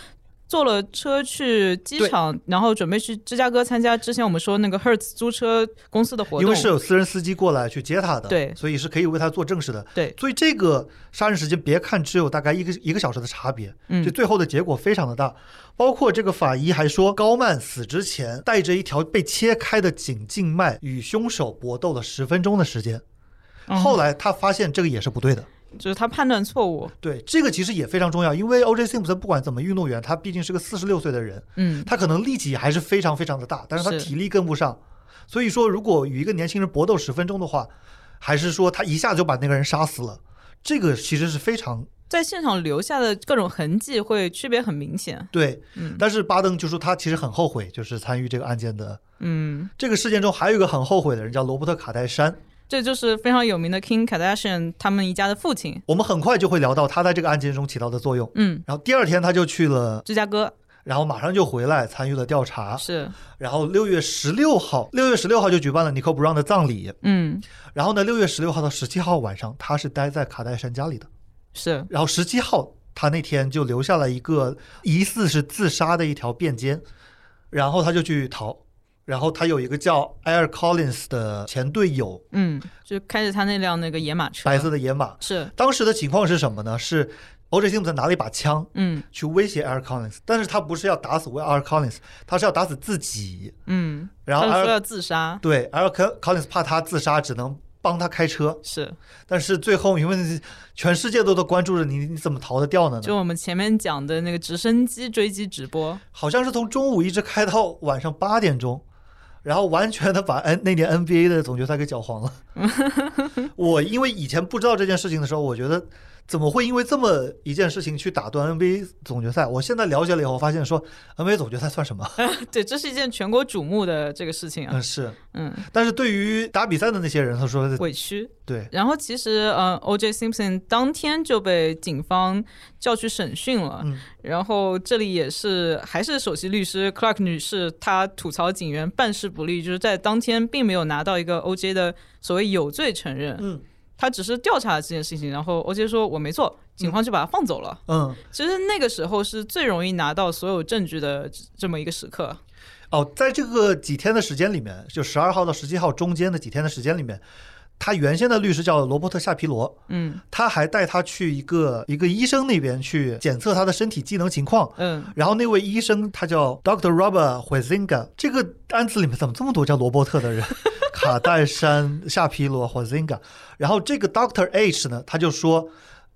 坐了车去机场，然后准备去芝加哥参加之前我们说那个 Hertz 租车公司的活动。因为是有私人司机过来去接他的，对所以是可以为他做证实的。对，所以这个杀人时间别看只有大概一个一个小时的差别，嗯就最后的结果非常的大。包括这个法医还说，高曼死之前带着一条被切开的颈静脉与凶手搏斗了十分钟的时间。嗯后来他发现这个也是不对的。就是他判断错误。对，这个其实也非常重要，因为 O.J. Simpson 不管怎么运动员，他毕竟是个四十六岁的人，嗯，他可能力气还是非常非常的大，但是他体力跟不上。所以说，如果与一个年轻人搏斗十分钟的话，还是说他一下就把那个人杀死了，这个其实是非常在现场留下的各种痕迹会区别很明显。对。嗯但是巴登就说他其实很后悔，就是参与这个案件的嗯，这个事件中，还有一个很后悔的人叫罗伯特·卡戴珊。这就是非常有名的 King Kardashian 他们一家的父亲。我们很快就会聊到他在这个案件中起到的作用。嗯，然后第二天他就去了，芝加哥然后马上就回来参与了调查。是，然后六月十六号，六月十六号就举办了 Nicole Brown 的葬礼。嗯，然后呢，六月十六号到十七号晚上，他是待在卡戴珊家里的。是，然后十七号他那天就留下了一个疑似是自杀的一条便笺，然后他就去逃。然后他有一个叫 Air Collins 的前队友，嗯，就开着他那辆那个野马车，白色的野马。是，当时的情况是什么呢？是 O.J. Simpson 拿了一把枪嗯去威胁 Air Collins，但是他不是要打死 Air Collins，他是要打死自己。嗯，然后说要自杀，对 Air Collins 怕他自杀，只能帮他开车。是，但是最后因为全世界都都关注着你，你怎么逃得掉呢？就我们前面讲的那个直升机追击直播，好像是从中午一直开到晚上八点钟，然后完全的把 N 那年 NBA 的总决赛给搅黄了。我因为以前不知道这件事情的时候，我觉得怎么会因为这么一件事情去打断 NBA 总决赛？我现在了解了以后，发现说 NBA 总决赛算什么？对，这是一件全国瞩目的这个事情啊嗯，，是。嗯，但是对于打比赛的那些人，他说委屈。对，然后其实呃，O.J. Simpson 当天就被警方叫去审讯了。嗯然后这里也是还是首席律师 Clark 女士，她吐槽警员办事不力，就是在当天并没有拿到一个 O.J. 的所谓有罪承认，嗯他只是调查了这件事情，然后 O.J. 说我没错，警方就把他放走了。嗯，其实那个时候是最容易拿到所有证据的这么一个时刻。哦，在这个几天的时间里面，就十二号到十七号中间的几天的时间里面，他原先的律师叫罗伯特夏皮罗，嗯他还带他去一个一个医生那边去检测他的身体机能情况。嗯，然后那位医生他叫 Doctor Robert Huizinga，这个案子里面怎么这么多叫罗伯特的人？卡戴珊、夏皮罗、Huizinga。然后这个 Doctor H 呢，他就说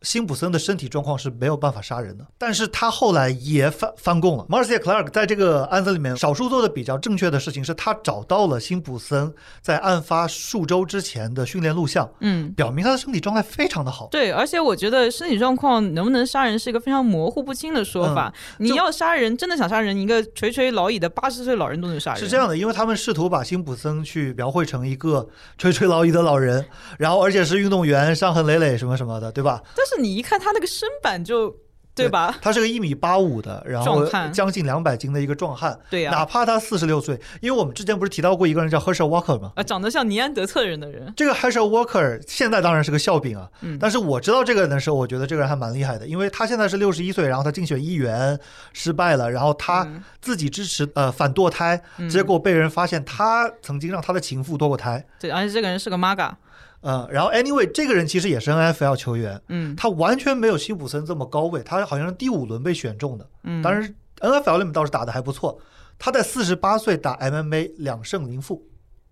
辛普森的身体状况是没有办法杀人的，但是他后来也翻翻供了。Marcia Clark 在这个案子里面少数做的比较正确的事情是，他找到了辛普森在案发数周之前的训练录像，嗯，表明他的身体状态非常的好。对，而且我觉得身体状况能不能杀人是一个非常模糊不清的说法。你要杀人，真的想杀人，一个垂垂老矣的八十岁老人都能杀人。是这样的，因为他们试图把辛普森去描绘成一个垂垂老矣的老人，然后而且是运动员，伤痕累累什么什么的，对吧？但是你一看他那个身板就，对吧？他是个一米八五的，然后将近两百斤的一个壮汉，对呀、哪怕他四十六岁，因为我们之前不是提到过一个人叫 Herschel Walker 吗？啊，长得像尼安德特人的人，这个 Herschel Walker 现在当然是个笑柄啊，嗯。但是我知道这个人的时候，我觉得这个人还蛮厉害的，因为他现在是六十一岁，然后他竞选议员失败了，然后他嗯。自己支持呃反堕胎，嗯。结果被人发现他曾经让他的情妇堕过胎，对，而且这个人是个 MAGA，呃，然后 anyway 这个人其实也是 NFL 球员，嗯。他完全没有辛普森这么高位，他好像是第五轮被选中的，嗯，当然 NFL 里面倒是打的还不错，他在四十八岁打 MMA 两胜零负，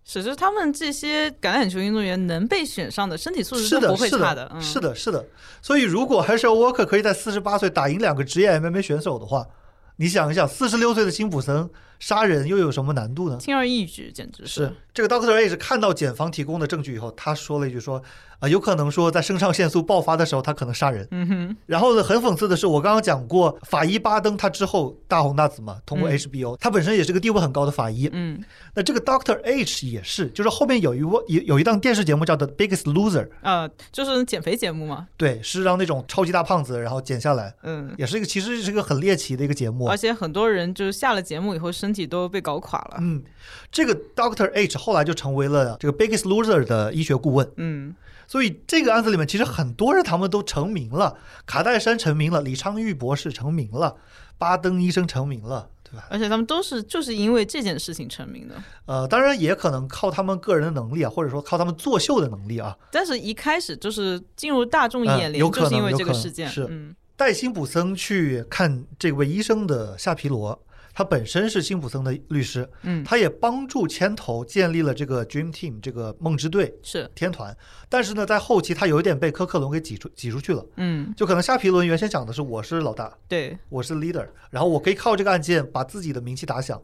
只是他们这些橄榄球运动员能被选上的身体素质都是的，是不会差的，嗯、是的，是的。所以如果 Herschel Walker 可以在四十八岁打赢两个职业 MMA 选手的话，你想一想，四十六岁的辛普森杀人又有什么难度呢？轻而易举，简直是这个 Doctor 是看到检方提供的证据以后，他说了一句说啊、有可能说在肾上腺素爆发的时候，他可能杀人。嗯哼，然后呢，很讽刺的是，我刚刚讲过法医巴登，他之后大红大紫嘛，通过嗯 HBO，、他本身也是个地位很高的法医。嗯那这个 Doctor H 也是，就是后面有一位有有一档电视节目叫 The Biggest Loser，啊，就是减肥节目嘛，对，是让那种超级大胖子然后减下来，嗯。也是一个其实是一个很猎奇的一个节目而。且很多人就是下了节目以后，身体都被搞垮了。嗯，这个 Doctor H 后来就成为了这个 Biggest Loser 的医学顾问，嗯，所以这个案子里面其实很多人他们都成名了，卡戴珊成名了，李昌钰博士成名了，巴登医生成名了，对吧？而且他们都是就是因为这件事情成名的。呃，当然也可能靠他们个人的能力啊，或者说靠他们作秀的能力啊。但是一开始就是进入大众嗯眼帘，就是因为这个事件。是嗯带辛普森去看这位医生的夏皮罗，他本身是辛普森的律师，嗯，他也帮助牵头建立了这个 Dream Team 这个梦之队是，天团。但是呢，在后期他有一点被科克伦给挤出挤出去了，嗯，就可能夏皮伦原先想的是我是老大，对，我是 leader，然后我可以靠这个案件把自己的名气打响。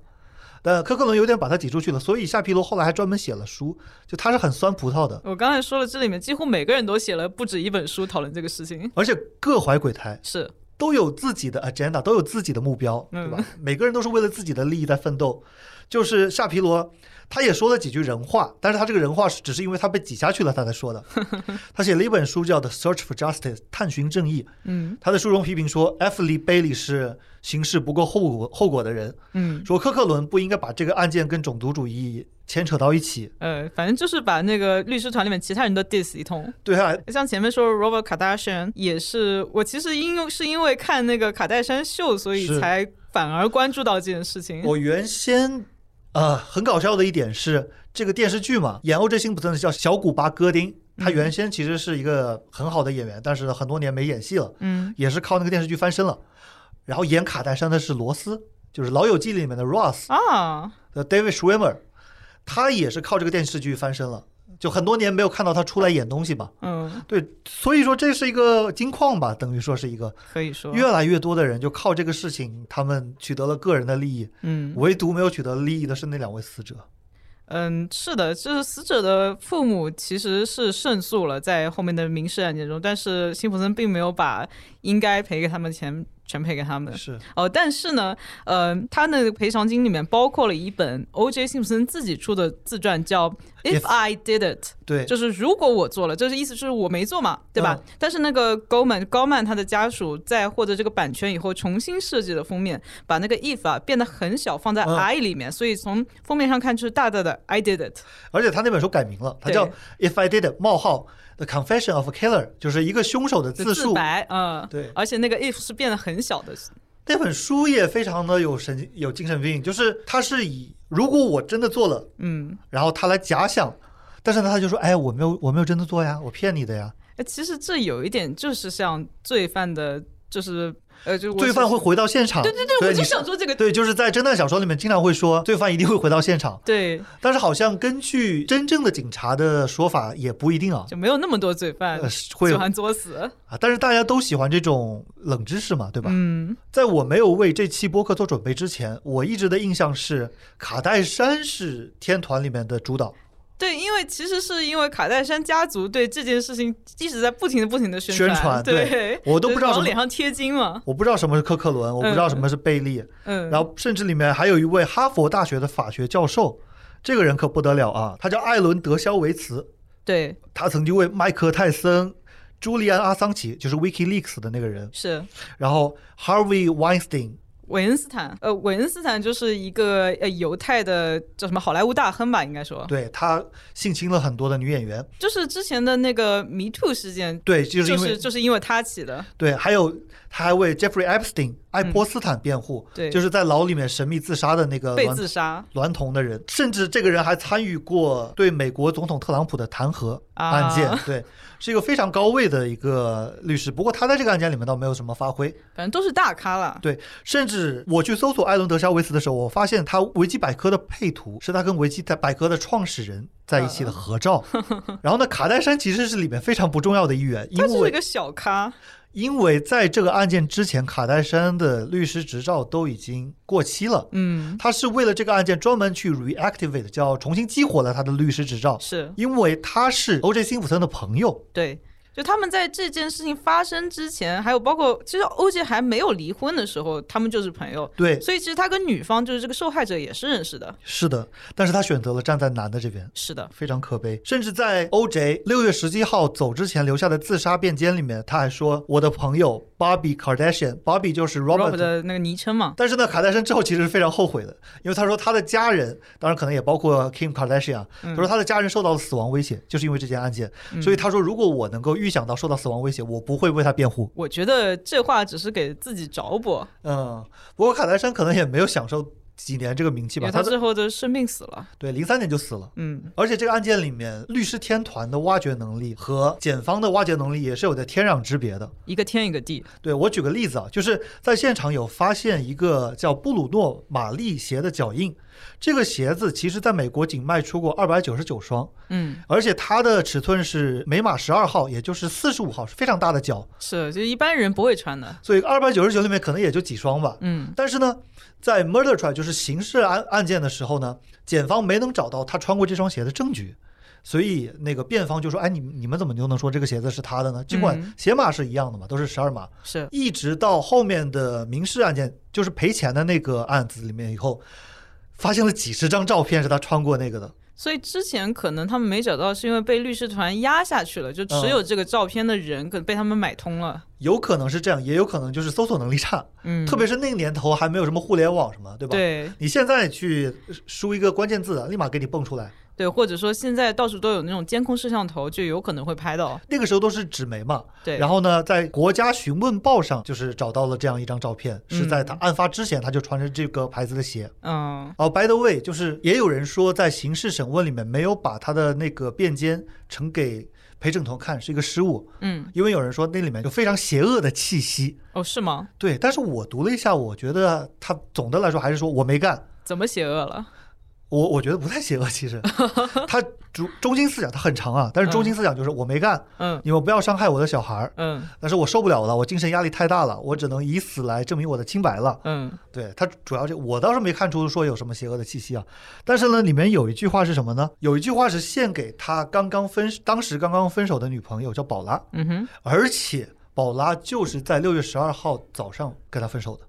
但科克伦有点把他挤出去了，所以夏皮罗后来还专门写了书，就他是很酸葡萄的，我刚才说了，这里面几乎每个人都写了不止一本书讨论这个事情。而且各怀鬼胎，是，都有自己的 agenda，都有自己的目标，对吧？每个人都是为了自己的利益在奋斗。就是夏皮罗，他也说了几句人话，但是他这个人话是只是因为他被挤下去了，他才说的。他写了一本书叫《The Search for Justice》，探寻正义。嗯他在书中批评说，F. Lee Bailey 是行事不够后果后果的人，嗯说科克伦不应该把这个案件跟种族主义牵扯到一起。呃，反正就是把那个律师团里面其他人都 diss 一通。对啊，像前面说 Robert Kardashian 也是，我其实因是因为看那个卡戴珊秀，所以才反而关注到这件事情。我原先呃很搞笑的一点是，这个电视剧嘛，演 O.J. 辛普森的叫小古巴戈丁，他嗯原先其实是一个很好的演员，但是很多年没演戏了，嗯也是靠那个电视剧翻身了。然后演卡戴珊的是罗斯，就是《老友记》里面的 Ross 啊，的 David Schwimmer，他也是靠这个电视剧翻身了。就很多年没有看到他出来演东西吧，嗯，对，所以说这是一个金矿吧，等于说是一个可以说，越来越多的人就靠这个事情，他们取得了个人的利益，嗯。唯独没有取得利益的是那两位死者。嗯，是的，就是死者的父母其实是胜诉了，在后面的民事案件中，但是辛普森并没有把应该赔给他们的钱全赔给他们。是哦，但是呢，呃，他那个赔偿金里面包括了一本 O.J. 辛普森自己出的自传，叫《If I Did It》，对，就是如果我做了，就是意思是我没做嘛，对吧？嗯但是那个高曼高曼他的家属在获得这个版权以后，重新设计了封面，把那个 if 啊变得很小，放在嗯 I 里面，所以从封面上看就是大大的 I did it。而且他那本书改名了，他叫《If I Did It：冒号 The Confession of a Killer》，就是一个凶手的自述。自白，嗯，对而且那个 if 是变得很小的，那本书也非常的有神有精神病，就是他是以如果我真的做了，嗯，然后他来假想，但是呢他就说，哎，我没有我没有真的做呀，我骗你的呀。哎，其实这有一点就是像罪犯的，就是呃，就罪犯会回到现场，对对对，我就想说这个，对，就是在侦探小说里面经常会说罪犯一定会回到现场，对，但是好像根据真正的警察的说法也不一定啊，就没有那么多罪犯呃会喜欢作死，啊，但是大家都喜欢这种冷知识嘛，对吧？嗯，在我没有为这期播客做准备之前，我一直的印象是卡戴珊是天团里面的主导对，因为其实是因为卡戴珊家族对这件事情一直在不停的、不停的宣宣传对，对我都不知道往脸上贴金嘛，我不知道什么是科克伦，我不知道什么是贝利，嗯，然后甚至里面还有一位哈佛大学的法学教授，这个人可不得了啊，他叫艾伦德肖维茨，对，他曾经为麦克泰森、朱利安阿桑奇，就是 WikiLeaks 的那个人，是然后 Harvey Weinstein，韦恩斯坦，呃，韦恩斯坦就是一个呃犹太的叫什么好莱坞大亨吧，应该说，对他性侵了很多的女演员，就是之前的那个 Me Too 事件，对，就是就是就是因为他起的，对，还有他还为 Jeffrey Epstein 爱泼斯坦辩护，对。就是在牢里面神秘自杀的那个被娈自杀。娈童的人，甚至这个人还参与过对美国总统特朗普的弹劾案件，啊对，是一个非常高位的一个律师。不过他在这个案件里面倒没有什么发挥，反正都是大咖了。对，甚至我去搜索艾伦德肖维茨的时候，我发现他维基百科的配图是他跟维基百科的创始人在一起的合照。然后呢，卡戴珊其实是里面非常不重要的一员，因为他就是一个小咖，因为在这个案件之前，卡戴珊的律师执照都已经过期了。嗯，他是为了这个案件专门去 reactivate，叫重新激活了他的律师执照，是因为他是 O.J. 辛普森的朋友。对。就他们在这件事情发生之前，还有包括其实欧杰还没有离婚的时候，他们就是朋友。对，所以其实他跟女方就是这个受害者也是认识的。是的，但是他选择了站在男的这边。是的，非常可悲，甚至在 O.J. 六月十七号走之前留下的自杀便笺里面，他还说：“我的朋友 Bobby Kardashian，Bobby 就是 Rob Robert 的那个昵称嘛。但是呢，卡戴珊之后其实是非常后悔的，因为他说他的家人，当然可能也包括 Kim Kardashian，他说他的家人受到了死亡威胁，就是因为这件案件。所以他说，如果我能够预想到受到死亡威胁，我不会为他辩护。我觉得这话只是给自己找补，嗯，不过卡戴珊可能也没有享受几年这个名气吧，他最后就生病死了。对零三年就死了。嗯，而且这个案件里面，律师天团的挖掘能力和检方的挖掘能力也是有着天壤之别的。一个天一个地。对我举个例子啊，就是在现场有发现一个叫布鲁诺玛丽鞋的脚印，这个鞋子其实在美国仅卖出过二百九十九双，嗯，而且它的尺寸是每码十二号，也就是四十五号，是非常大的脚，是，就一般人不会穿的。所以二百九十九里面可能也就几双吧。嗯，但是呢，在 murder trial 就是刑事案案件的时候呢，检方没能找到他穿过这双鞋的证据，所以那个辩方就说：“哎，你你们怎么就能说这个鞋子是他的呢？尽管嗯鞋码是一样的嘛，都是十二码。”是，一直到后面的民事案件，就是赔钱的那个案子里面以后，发现了几十张照片是他穿过那个的。所以之前可能他们没找到，是因为被律师团压下去了，就持有这个照片的人可能被他们买通了。有可能是这样，也有可能就是搜索能力差。嗯，特别是那个年头还没有什么互联网什么，对吧？对你现在去输一个关键字，立马给你蹦出来。对，或者说现在到处都有那种监控摄像头，就有可能会拍到。那个时候都是纸媒嘛，对，然后呢，在国家询问报上就是找到了这样一张照片，嗯是在他案发之前他就穿着这个牌子的鞋。嗯哦，by the way，就是也有人说在刑事审问里面没有把他的那个便笺呈给陪审团看是一个失误，嗯，因为有人说那里面有非常邪恶的气息。哦，是吗？对，但是我读了一下，我觉得他总的来说还是说我没干。怎么邪恶了？我我觉得不太邪恶，其实他主中心思想他很长啊，但是中心思想就是我没干，嗯你们不要伤害我的小孩儿，嗯但是我受不了了，我精神压力太大了，我只能以死来证明我的清白了。嗯对他主要这我倒是没看出说有什么邪恶的气息啊，但是呢，里面有一句话是什么呢？有一句话是献给他刚刚分当时刚刚分手的女朋友叫宝拉，嗯哼，而且宝拉就是在六月十二号早上跟他分手的。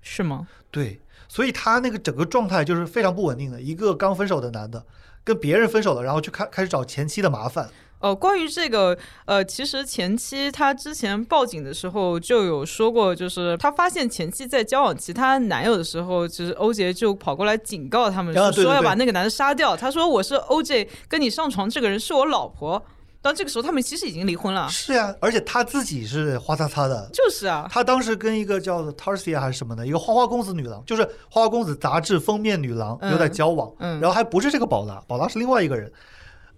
是吗？对，所以他那个整个状态就是非常不稳定的。一个刚分手的男的，跟别人分手了，然后去开开始找前妻的麻烦。哦，关于这个，呃，其实前妻她之前报警的时候就有说过，就是她发现前妻在交往其他男友的时候，其实欧杰就跑过来警告他们，说要把那个男的杀掉。他说：“我是欧杰，跟你上床这个人是我老婆。”但这个时候他们其实已经离婚了。是呀，而且他自己是花擦擦的。就是啊，他当时跟一个叫 Tarsia 还是什么的，一个花花公子女郎，就是《花花公子》杂志封面女郎，嗯有在交往。嗯然后还不是这个宝拉，宝拉是另外一个人。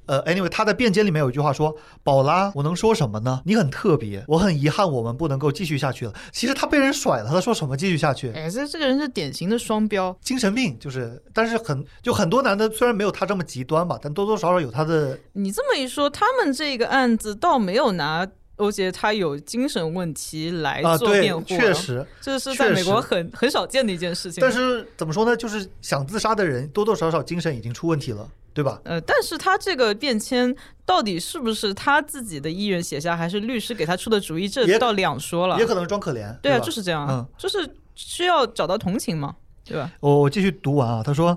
呃，anyway，他在辩解里面有一句话说：“宝拉，我能说什么呢？你很特别，我很遗憾我们不能够继续下去了。”其实他被人甩了，他说什么继续下去？哎，这这个人是典型的双标。精神病就是，但是很就很多男的虽然没有他这么极端吧，但多多少少有他的你这么一说，他们这个案子倒没有拿欧杰他有精神问题来做辩护、，确，实。这是在美国很很少见的一件事情。但是怎么说呢？就是想自杀的人多多少少精神已经出问题了，对吧？呃，但是他这个变迁到底是不是他自己的意愿写下，还是律师给他出的主意，这也倒两说了也。可能是装可怜。对啊，吧就是这样，嗯就是需要找到同情嘛，对吧？我我继续读完啊，他说。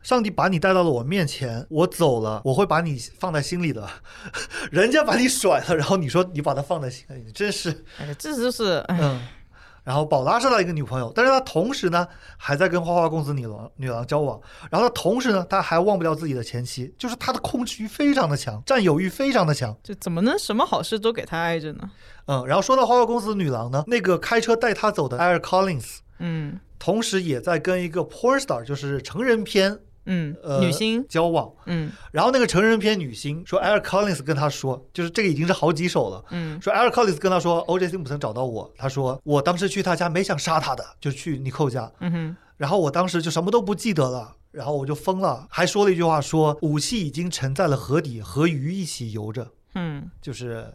上帝把你带到了我面前，我走了，我会把你放在心里的。人家把你甩了，然后你说你把他放在心里，你真是哎，这就是哎，嗯。然后宝拉是他一个女朋友，但是他同时呢还在跟花花公子女郎女郎交往，然后他同时呢他还忘不掉自己的前妻，就是他的控制欲非常的强，占有欲非常的强。就怎么能什么好事都给他挨着呢？嗯，然后说到花花公子女郎呢，那个开车带他走的艾尔 Collins，嗯同时也在跟一个 porn star，就是成人片嗯，呃女星，交往。嗯然后那个成人片女星说，，Air Collins 跟他说，就是这个已经是好几手了。嗯说 Air Collins 跟他说，O.J. 辛普森找到我，他说我当时去他家没想杀他的，就去尼寇家，嗯哼，然后我当时就什么都不记得了，然后我就疯了，还说了一句话说武器已经沉在了河底，和鱼一起游着，嗯，就是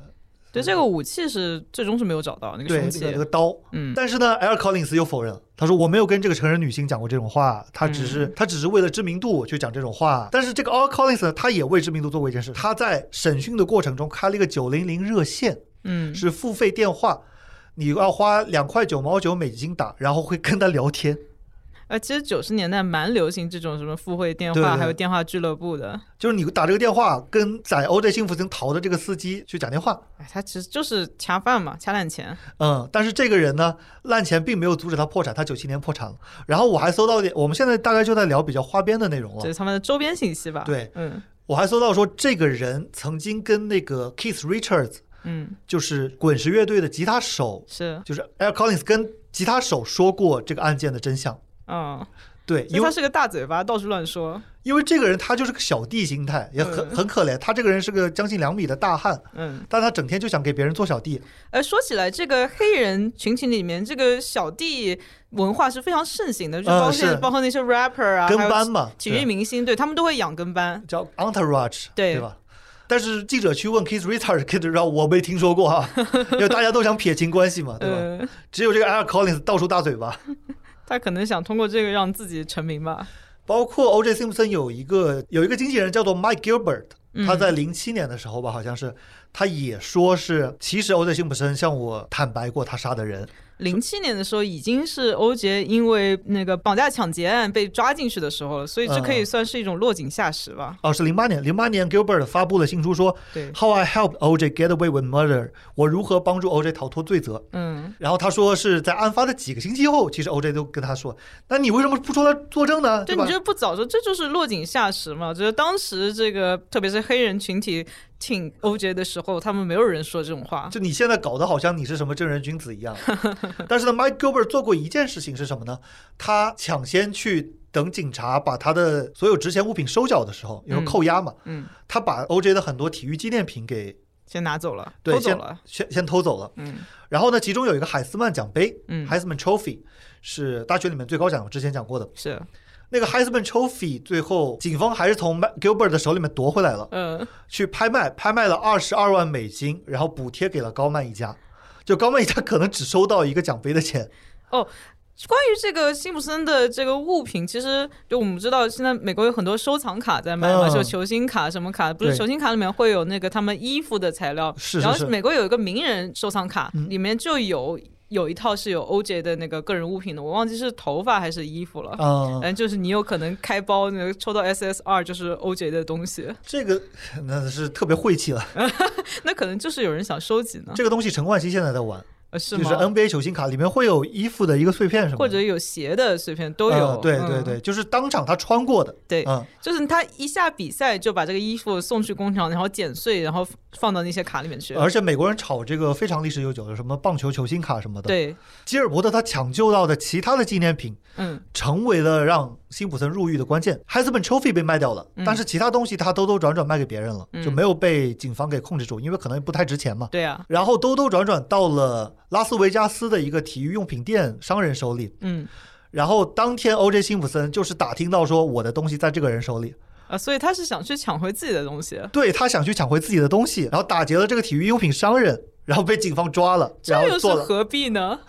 对，这个武器是最终是没有找到那个凶器对那个那，个刀。嗯但是呢，艾尔 Collins 又否认，他说我没有跟这个成人女性讲过这种话，他只是、嗯他只是为了知名度去讲这种话。但是这个 Al Collins 呢，他也为知名度做过一件事，他在审讯的过程中开了一个九零零热线，嗯，是付费电话，你要花两块九毛九美金打，然后会跟他聊天。呃，其实九十年代蛮流行这种什么付费电话，还有电话俱乐部的。就是你打这个电话，跟在 OJ 幸福森逃的这个司机去讲电话，哎，他其实就是恰饭嘛，恰烂钱。嗯，但是这个人呢，烂钱并没有阻止他破产，他九七年破产了。然后我还搜到一点，我们现在大概就在聊比较花边的内容了。就是他们的周边信息吧？对，嗯我还搜到说，这个人曾经跟那个 Keith Richards，嗯，就是滚石乐队的吉他手，是，就是 Air Collins 跟吉他手说过这个案件的真相。嗯，对，因为他是个大嘴巴，到处乱说。因为这个人他就是个小弟心态，也很嗯很可怜。他这个人是个将近两米的大汉，嗯，但他整天就想给别人做小弟。呃，说起来，这个黑人群体里面，这个小弟文化是非常盛行的，就嗯包括包括那些 rapper 啊，跟班嘛，体育明星，对他们都会养跟班。叫 entourage，对对吧？但是记者去问 Keith Richards，Keith 让我没听说过哈，因为大家都想撇清关系嘛，对吧？呃，只有这个 Air Collins 到处大嘴巴。他可能想通过这个让自己成名吧。包括 O.J. Simpson 有一个有一个经纪人叫做 Mike Gilbert，嗯他在零七年的时候吧，好像是他也说是，其实欧 j 辛普森向我坦白过，他杀的人。零七年的时候，已经是欧杰因为那个绑架抢劫案被抓进去的时候了，所以这可以算是一种落井下石吧。哦，是零八年，零八年 Gilbert 发布了新书说对，，How I helped OJ get away with murder，我如何帮助 OJ 逃脱罪责。嗯，然后他说是在案发的几个星期后，其实 OJ 都跟他说，那你为什么不出来作证呢？对，吧你？就不早说，这就是落井下石嘛。就是当时这个，特别是黑人群体挺欧杰的时候，他们没有人说这种话。就你现在搞得好像你是什么正人君子一样，但是呢，Mike Gilbert 做过一件事情是什么呢？他抢先去等警察把他的所有值钱物品收缴的时候，因为嗯扣押嘛，嗯，他把 OJ 的很多体育纪念品给先拿走了，对先偷走了。先先偷走了。嗯然后呢，其中有一个海斯曼奖杯嗯，（Heisman Trophy） 是大学里面最高奖，我之前讲过的。是，那个 Heisman Trophy 最后警方还是从 Gilbert 的手里面夺回来了，嗯，去拍卖，拍卖了二十二万美金，然后补贴给了高曼一家。就高曼一家可能只收到一个奖杯的钱，哦关于这个辛普森的这个物品，其实就我们知道，现在美国有很多收藏卡在卖嘛，嗯。就球星卡什么卡，不是球星卡里面会有那个他们衣服的材料，是是是。然后美国有一个名人收藏卡，嗯。里面就有有一套是有 OJ 的那个个人物品的，我忘记是头发还是衣服了。嗯，反正就是你有可能开包，那个抽到 SSR 就是 OJ 的东西，这个那是特别晦气了。那可能就是有人想收集呢，这个东西陈冠希现在在玩，呃是吗？就是 NBA 球星卡里面会有衣服的一个碎片什么的，或者有鞋的碎片都有，嗯对对嗯对，就是当场他穿过的，对嗯，就是他一下比赛就把这个衣服送去工厂，然后剪碎，然后放到那些卡里面去。而且美国人炒这个非常历史悠久的，什么棒球球星卡什么的。，对，吉尔伯特他抢救到的其他的纪念品，嗯，成为了让辛普森入狱的关键。海斯本 Trophy 被卖掉了，嗯但是其他东西他兜兜转转卖给别人了，嗯就没有被警方给控制住，因为可能不太值钱嘛。对啊，然后兜兜转转到了拉斯维加斯的一个体育用品店商人手里，嗯然后当天 O.J. 辛普森就是打听到说我的东西在这个人手里，啊，所以他是想去抢回自己的东西。对他想去抢回自己的东西，然后打劫了这个体育用品商人，然后被警方抓了，然后做了。何必呢？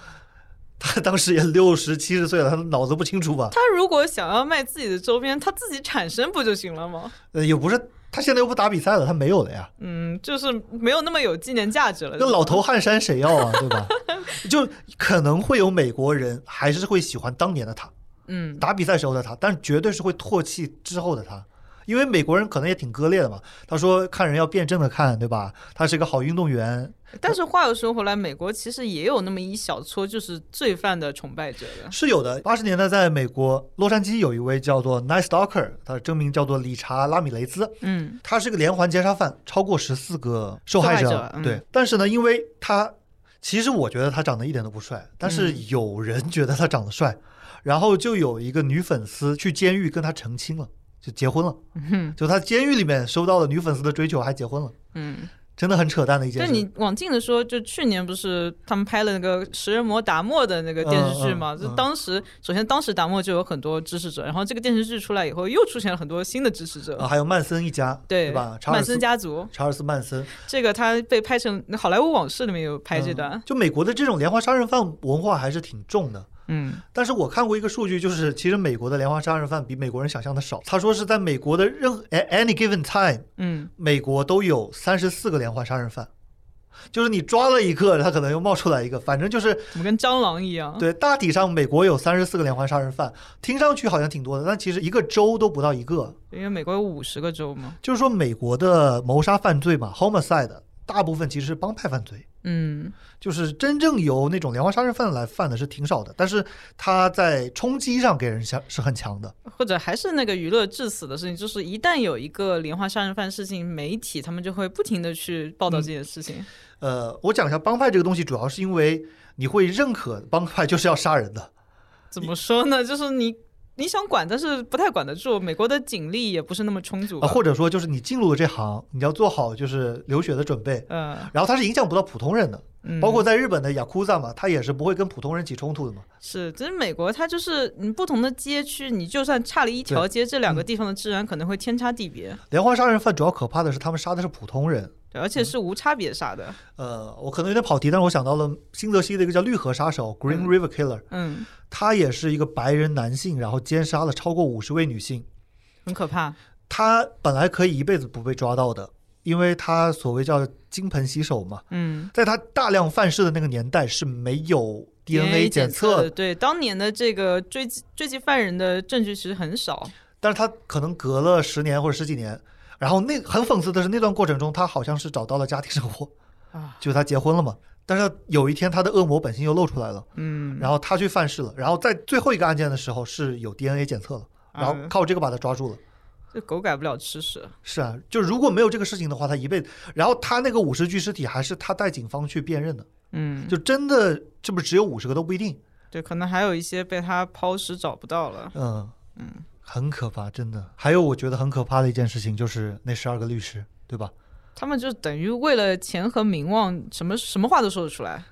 他当时也六十七十岁了，他脑子不清楚吧？他如果想要卖自己的周边，他自己产生不就行了吗？呃，也不是，他现在又不打比赛了，他没有了呀。嗯，就是没有那么有纪念价值了。那老头汗衫谁要啊？对吧？就可能会有美国人还是会喜欢当年的他，嗯，打比赛时候的他，但绝对是会唾弃之后的他。因为美国人可能也挺割裂的嘛，他说看人要辩证的看，对吧？他是一个好运动员，但是话又说回来，美国其实也有那么一小撮就是罪犯的崇拜者的。是有的。八十年代在美国洛杉矶有一位叫做 Nice Docker，他的真名叫做理查拉米雷兹，嗯。他是个连环奸杀犯，超过十四个受害者。害者嗯。对，但是呢，因为他其实我觉得他长得一点都不帅，但是嗯。有人觉得他长得帅，然后就有一个女粉丝去监狱跟他澄清了，就结婚了。哼就他监狱里面收到了女粉丝的追求，还结婚了，嗯，真的很扯淡的一件事。就你往近的说，就去年不是他们拍了那个食人魔达莫的那个电视剧嘛？嗯嗯嗯就当时，首先当时达莫就有很多支持者，然后这个电视剧出来以后，又出现了很多新的支持者。啊，还有曼森一家，对吧？查尔斯曼森家族，查尔斯曼森这个他被拍成《好莱坞往事》里面有拍这段嗯。就美国的这种连环杀人犯文化还是挺重的。嗯但是我看过一个数据，就是其实美国的连环杀人犯比美国人想象的少。他说是在美国的任 at any given time，嗯，美国都有三十四个连环杀人犯，就是你抓了一个，他可能又冒出来一个，反正就是怎么跟蟑螂一样？对，大体上美国有三十四个连环杀人犯，听上去好像挺多的，但其实一个州都不到一个。因为美国有五十个州嘛。就是说，美国的谋杀犯罪嘛，homicide，大部分其实是帮派犯罪。嗯就是真正由那种连环杀人犯来犯的是挺少的，但是他在冲击上给人强是很强的。或者还是那个娱乐致死的事情，就是一旦有一个连环杀人犯事情，媒体他们就会不停的去报道这件事情。呃，我讲一下帮派这个东西，主要是因为你会认可帮派就是要杀人的。怎么说呢？就是你你想管，但是不太管得住。美国的警力也不是那么充足啊，或者说就是你进入了这行，你要做好就是流血的准备。嗯，然后它是影响不到普通人的，嗯包括在日本的雅库萨嘛，他也是不会跟普通人起冲突的嘛。是，其实美国它就是你不同的街区，你就算差了一条街，这两个地方的治安可能会天差地别，连环杀人犯主要可怕的是他们杀的是普通人。对，而且是无差别杀的。呃，我可能有点跑题，但是我想到了新泽西的一个叫绿河杀手 （Green 嗯 River Killer），、嗯，他也是一个白人男性，然后奸杀了超过五十位女性。很可怕。他本来可以一辈子不被抓到的，因为他所谓叫金盆洗手嘛，嗯在他大量犯事的那个年代是没有 DNA 检测的，对，当年的这个追击追击犯人的证据其实很少。但是他可能隔了十年或者十几年，然后那很讽刺的是那段过程中，他好像是找到了家庭生活，啊，就是他结婚了嘛。但是有一天他的恶魔本性又露出来了，嗯，然后他去犯事了，然后在最后一个案件的时候是有 DNA 检测了，然后嗯靠这个把他抓住了。这狗改不了吃屎。是啊，就如果没有这个事情的话，他一辈子，然后他那个五十具尸体还是他带警方去辨认的，嗯，就真的这不是只有五十个都不一定。对，可能还有一些被他抛尸找不到了。嗯嗯，很可怕，真的。还有我觉得很可怕的一件事情就是那十二个律师，对吧？他们就等于为了钱和名望，什么什么话都说得出来。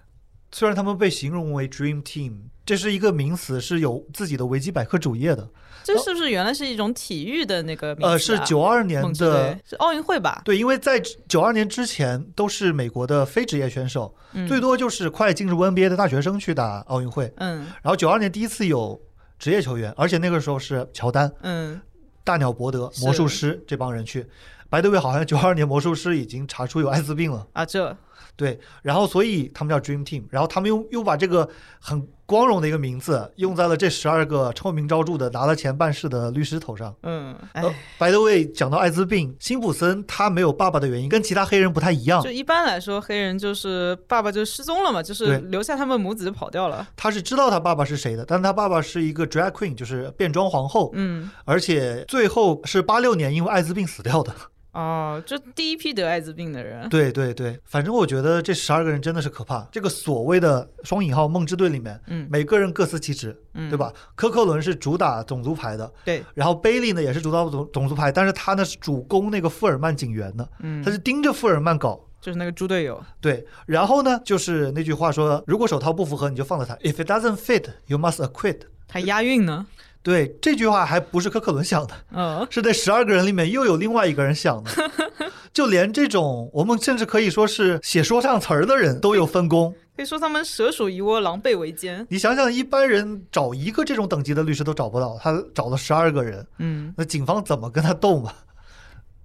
虽然他们被形容为 Dream Team，这是一个名词，是有自己的维基百科主页的。这是不是原来是一种体育的那个名？呃，是九二年的，是奥运会吧？对，因为在九二年之前都是美国的非职业选手，嗯最多就是快进入 NBA 的大学生去打奥运会。嗯然后九二年第一次有职业球员，而且那个时候是乔丹、嗯，大鸟伯德、魔术师这帮人去。白德伟好像九二年魔术师已经查出有艾滋病了，啊，这对，然后所以他们叫 Dream Team，然后他们又又把这个很光荣的一个名字用在了这十二个臭名昭著的拿了钱办事的律师头上。嗯，哎呃，白德伟讲到艾滋病，辛普森他没有爸爸的原因跟其他黑人不太一样就，一般来说，黑人就是爸爸就失踪了嘛，就是留下他们母子就跑掉了。他是知道他爸爸是谁的，但他爸爸是一个 drag queen，就是变装皇后，嗯，而且最后是八六年因为艾滋病死掉的。哦，就第一批得艾滋病的人。对对对，反正我觉得这十二个人真的是可怕。这个所谓的双引号梦之队里面，嗯每个人各司其职，嗯，对？吧？科克伦是主打种族牌的，对，然后贝利呢也是主导种种族牌，但是他呢是主攻那个富尔曼警员的，嗯他，是盯着富尔曼搞。就是那个猪队友。对，然后呢，就是那句话说，如果手套不符合，你就放了他。If it doesn't fit, you must acquit。还押韵呢。对，这句话还不是科克伦想的，嗯，是这十二个人里面又有另外一个人想的。就连这种我们甚至可以说是写说唱词儿的人都有分工。可以说他们蛇鼠一窝，狼狈为奸。你想想，一般人找一个这种等级的律师都找不到，他找了十二个人，嗯，那警方怎么跟他斗嘛？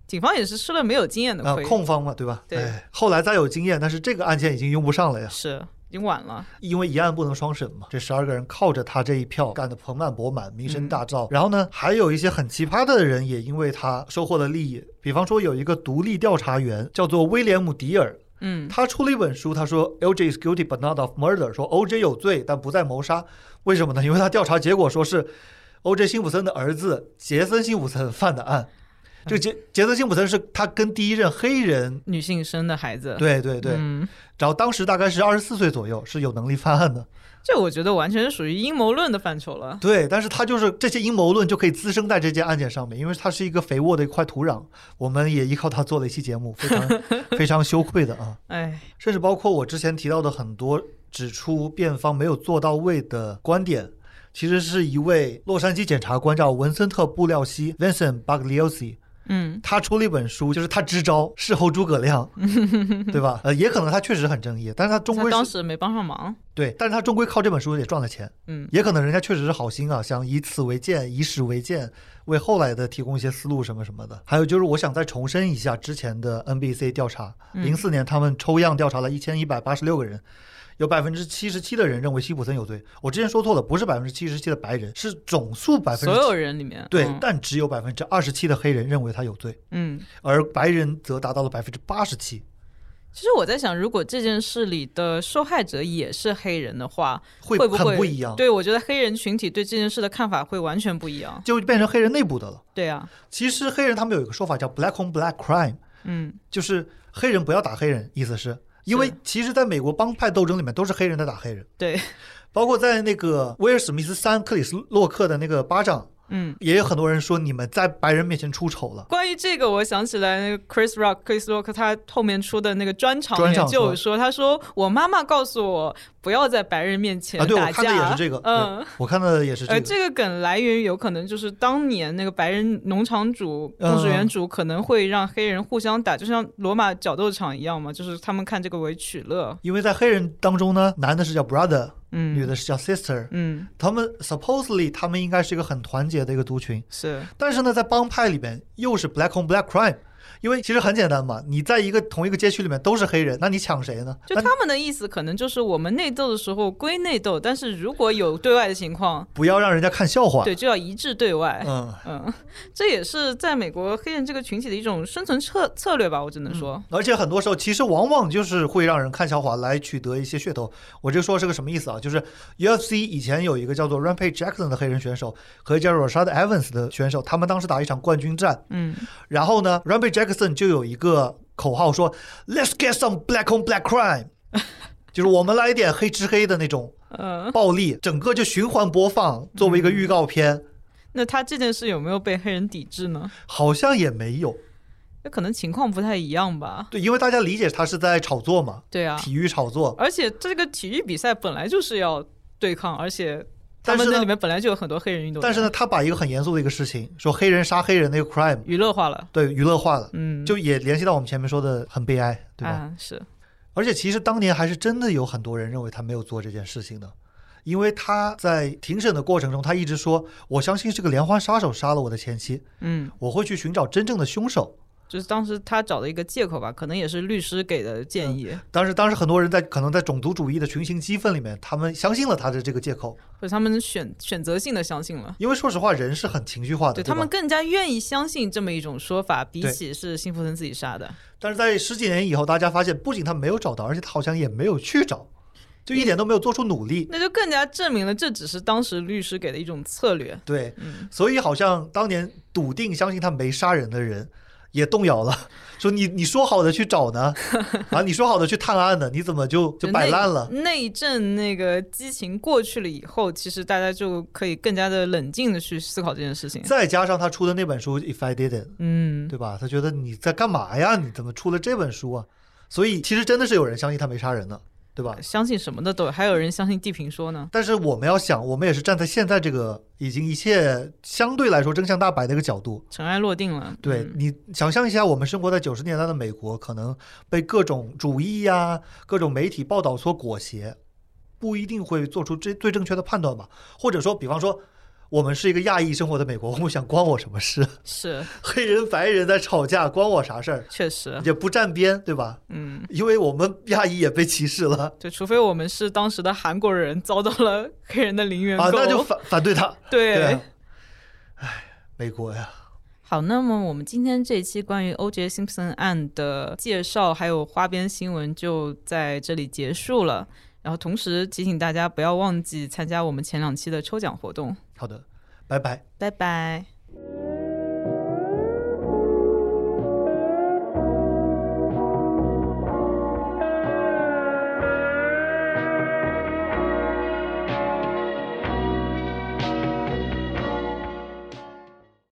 警方也是吃了没有经验的啊，亏。控方嘛，对吧？对哎后来再有经验，但是这个案件已经用不上了呀，是已经晚了。因为一案不能双审嘛。这十二个人靠着他这一票干得盆满钵满，名声大嗯噪。然后呢，还有一些很奇葩的人也因为他收获了利益，比方说有一个独立调查员叫做威廉姆·迪尔，嗯，他出了一本书，他说 LJ is guilty but not of murder，说 OJ 有罪但不在谋杀。为什么呢？因为他调查结果说是 OJ 辛普森的儿子杰森辛普森犯的案。这个杰杰德辛普森是他跟第一任黑人，女性生的孩子。对对对，嗯，然后当时大概是二十四岁左右，是有能力犯案的。这我觉得完全是属于阴谋论的范畴了。对，但是他就是这些阴谋论就可以滋生在这件案件上面，因为它是一个肥沃的一块土壤。我们也依靠他做了一期节目，非常 非常羞愧的啊。哎，甚至包括我之前提到的很多指出辩方没有做到位的观点，其实是一位洛杉矶检察官叫文森特·布廖西 （Vincent Bugliosi），嗯，他出了一本书，就是他支招，事后诸葛亮，对吧？呃，也可能他确实很正义，但是他终归是当时没帮上忙。对，但是他终归靠这本书也赚了钱，嗯，也可能人家确实是好心啊，想以此为鉴，以史为鉴，为后来的提供一些思路什么什么的。还有就是，我想再重申一下之前的 NBC 调查，嗯零四年他们抽样调查了一千一百八十六个人，有百分之七十七的人认为辛普森有罪。我之前说错了，不是百分之七十七的白人，是总数百分所有人里面，对，嗯但只有百分之二十七的黑人认为他有罪，嗯，而白人则达到了百分之八十七，其实我在想，如果这件事里的受害者也是黑人的话，会会不会很不一样，对我觉得黑人群体对这件事的看法会完全不一样。就变成黑人内部的了。对啊，其实黑人他们有一个说法叫 “black on black crime”。嗯，就是黑人不要打黑人，意思是因为其实在美国帮派斗争里面都是黑人在打黑人，对，包括在那个威尔史密斯三克里斯洛克的那个巴掌，嗯。也有很多人说你们在白人面前出丑了。关于这个，我想起来那个 Chris Rock、Chris Rock 他后面出的那个专场就有说，他说我妈妈告诉我不要在白人面前啊，对我打看的也架。是这个，嗯，我看的也是呃，这个。这个梗来源于有可能就是当年那个白人农场主、嗯种植园主可能会让黑人互相打，就像罗马角斗场一样嘛，就是他们看这个为取乐。因为在黑人当中呢，男的是叫 brother，嗯，女的是叫 sister，嗯。他们 supposedly 他们应该是一个很团结的一个族群，是。但是呢，在帮派里边又是 black on black crime，因为其实很简单嘛，你在一个同一个街区里面都是黑人，那你抢谁呢？就他们的意思可能就是我们内斗的时候归内斗，但是如果有对外的情况，不要让人家看笑话。对，就要一致对外。嗯，嗯，这也是在美国黑人这个群体的一种生存策策略吧，我只能说。而且很多时候其实往往就是会让人看笑话来取得一些噱头。我这说是个什么意思啊？就是 UFC 以前有一个叫做 Rampage Jackson 的黑人选手和一个叫 Rashad Evans 的选手，他们当时打一场冠军战，嗯，然后呢，Rampage Jackson 就有一个口号说 “Let's get some black on black crime”，就是我们来一点黑吃黑的那种呃，暴力，整个就循环播放，作为一个预告片，那他这件事有没有被黑人抵制呢？好像也没有。那可能情况不太一样吧。对，因为大家理解他是在炒作嘛，对啊，体育炒作。而且这个体育比赛本来就是要对抗，而且他但是那里面本来就有很多黑人运动员，但是呢，他把一个很严肃的一个事情，说黑人杀黑人那个 crime，娱乐化了。对娱乐化了，嗯，就也联系到我们前面说的很悲哀，对吧？啊，是而且其实当年还是真的有很多人认为他没有做这件事情的，因为他在庭审的过程中，他一直说：“我相信是个连环杀手杀了我的前妻，嗯，我会去寻找真正的凶手。就是当时他找的一个借口吧，可能也是律师给的建议，”当时，当时很多人在可能在种族主义的群情激愤里面，他们相信了他的这个借口，或者他们选选择性的相信了。因为说实话，人是很情绪化的，对对他们更加愿意相信这么一种说法，比起是辛普森自己杀的。但是在十几年以后，大家发现，不仅他没有找到，而且他好像也没有去找，就一点都没有做出努力。那就更加证明了这只是当时律师给的一种策略。对，嗯，所以好像当年笃定相信他没杀人的人，也动摇了，说你你说好的去找呢，啊，你说好的去探案呢，你怎么就就摆烂了？那那一阵那个激情过去了以后，其实大家就可以更加的冷静的去思考这件事情。再加上他出的那本书《If I Didn't》，嗯，对吧？他觉得你在干嘛呀？你怎么出了这本书啊？所以其实真的是有人相信他没杀人的，对吧？相信什么的都有，还有人相信地平说呢。但是我们要想，我们也是站在现在这个已经一切相对来说真相大白的一个角度，尘埃落定了。对嗯你想象一下，我们生活在九十年代的美国，可能被各种主义呀、各种媒体报道所裹挟，不一定会做出最最正确的判断吧？或者说，比方说，我们是一个亚裔生活的美国，我想关我什么事？是，黑人白人在吵架，关我啥事儿？确实，也不站边，对吧？嗯，因为我们亚裔也被歧视了对，除非我们是当时的韩国人遭到了 黑人的零元购，啊，那就反反对他。对。对啊，唉，美国呀，好，那么我们今天这一期关于 O.J. Simpson 案的介绍，还有花边新闻就在这里结束了。然后同时提醒大家不要忘记参加我们前两期的抽奖活动。好的，拜拜。拜拜。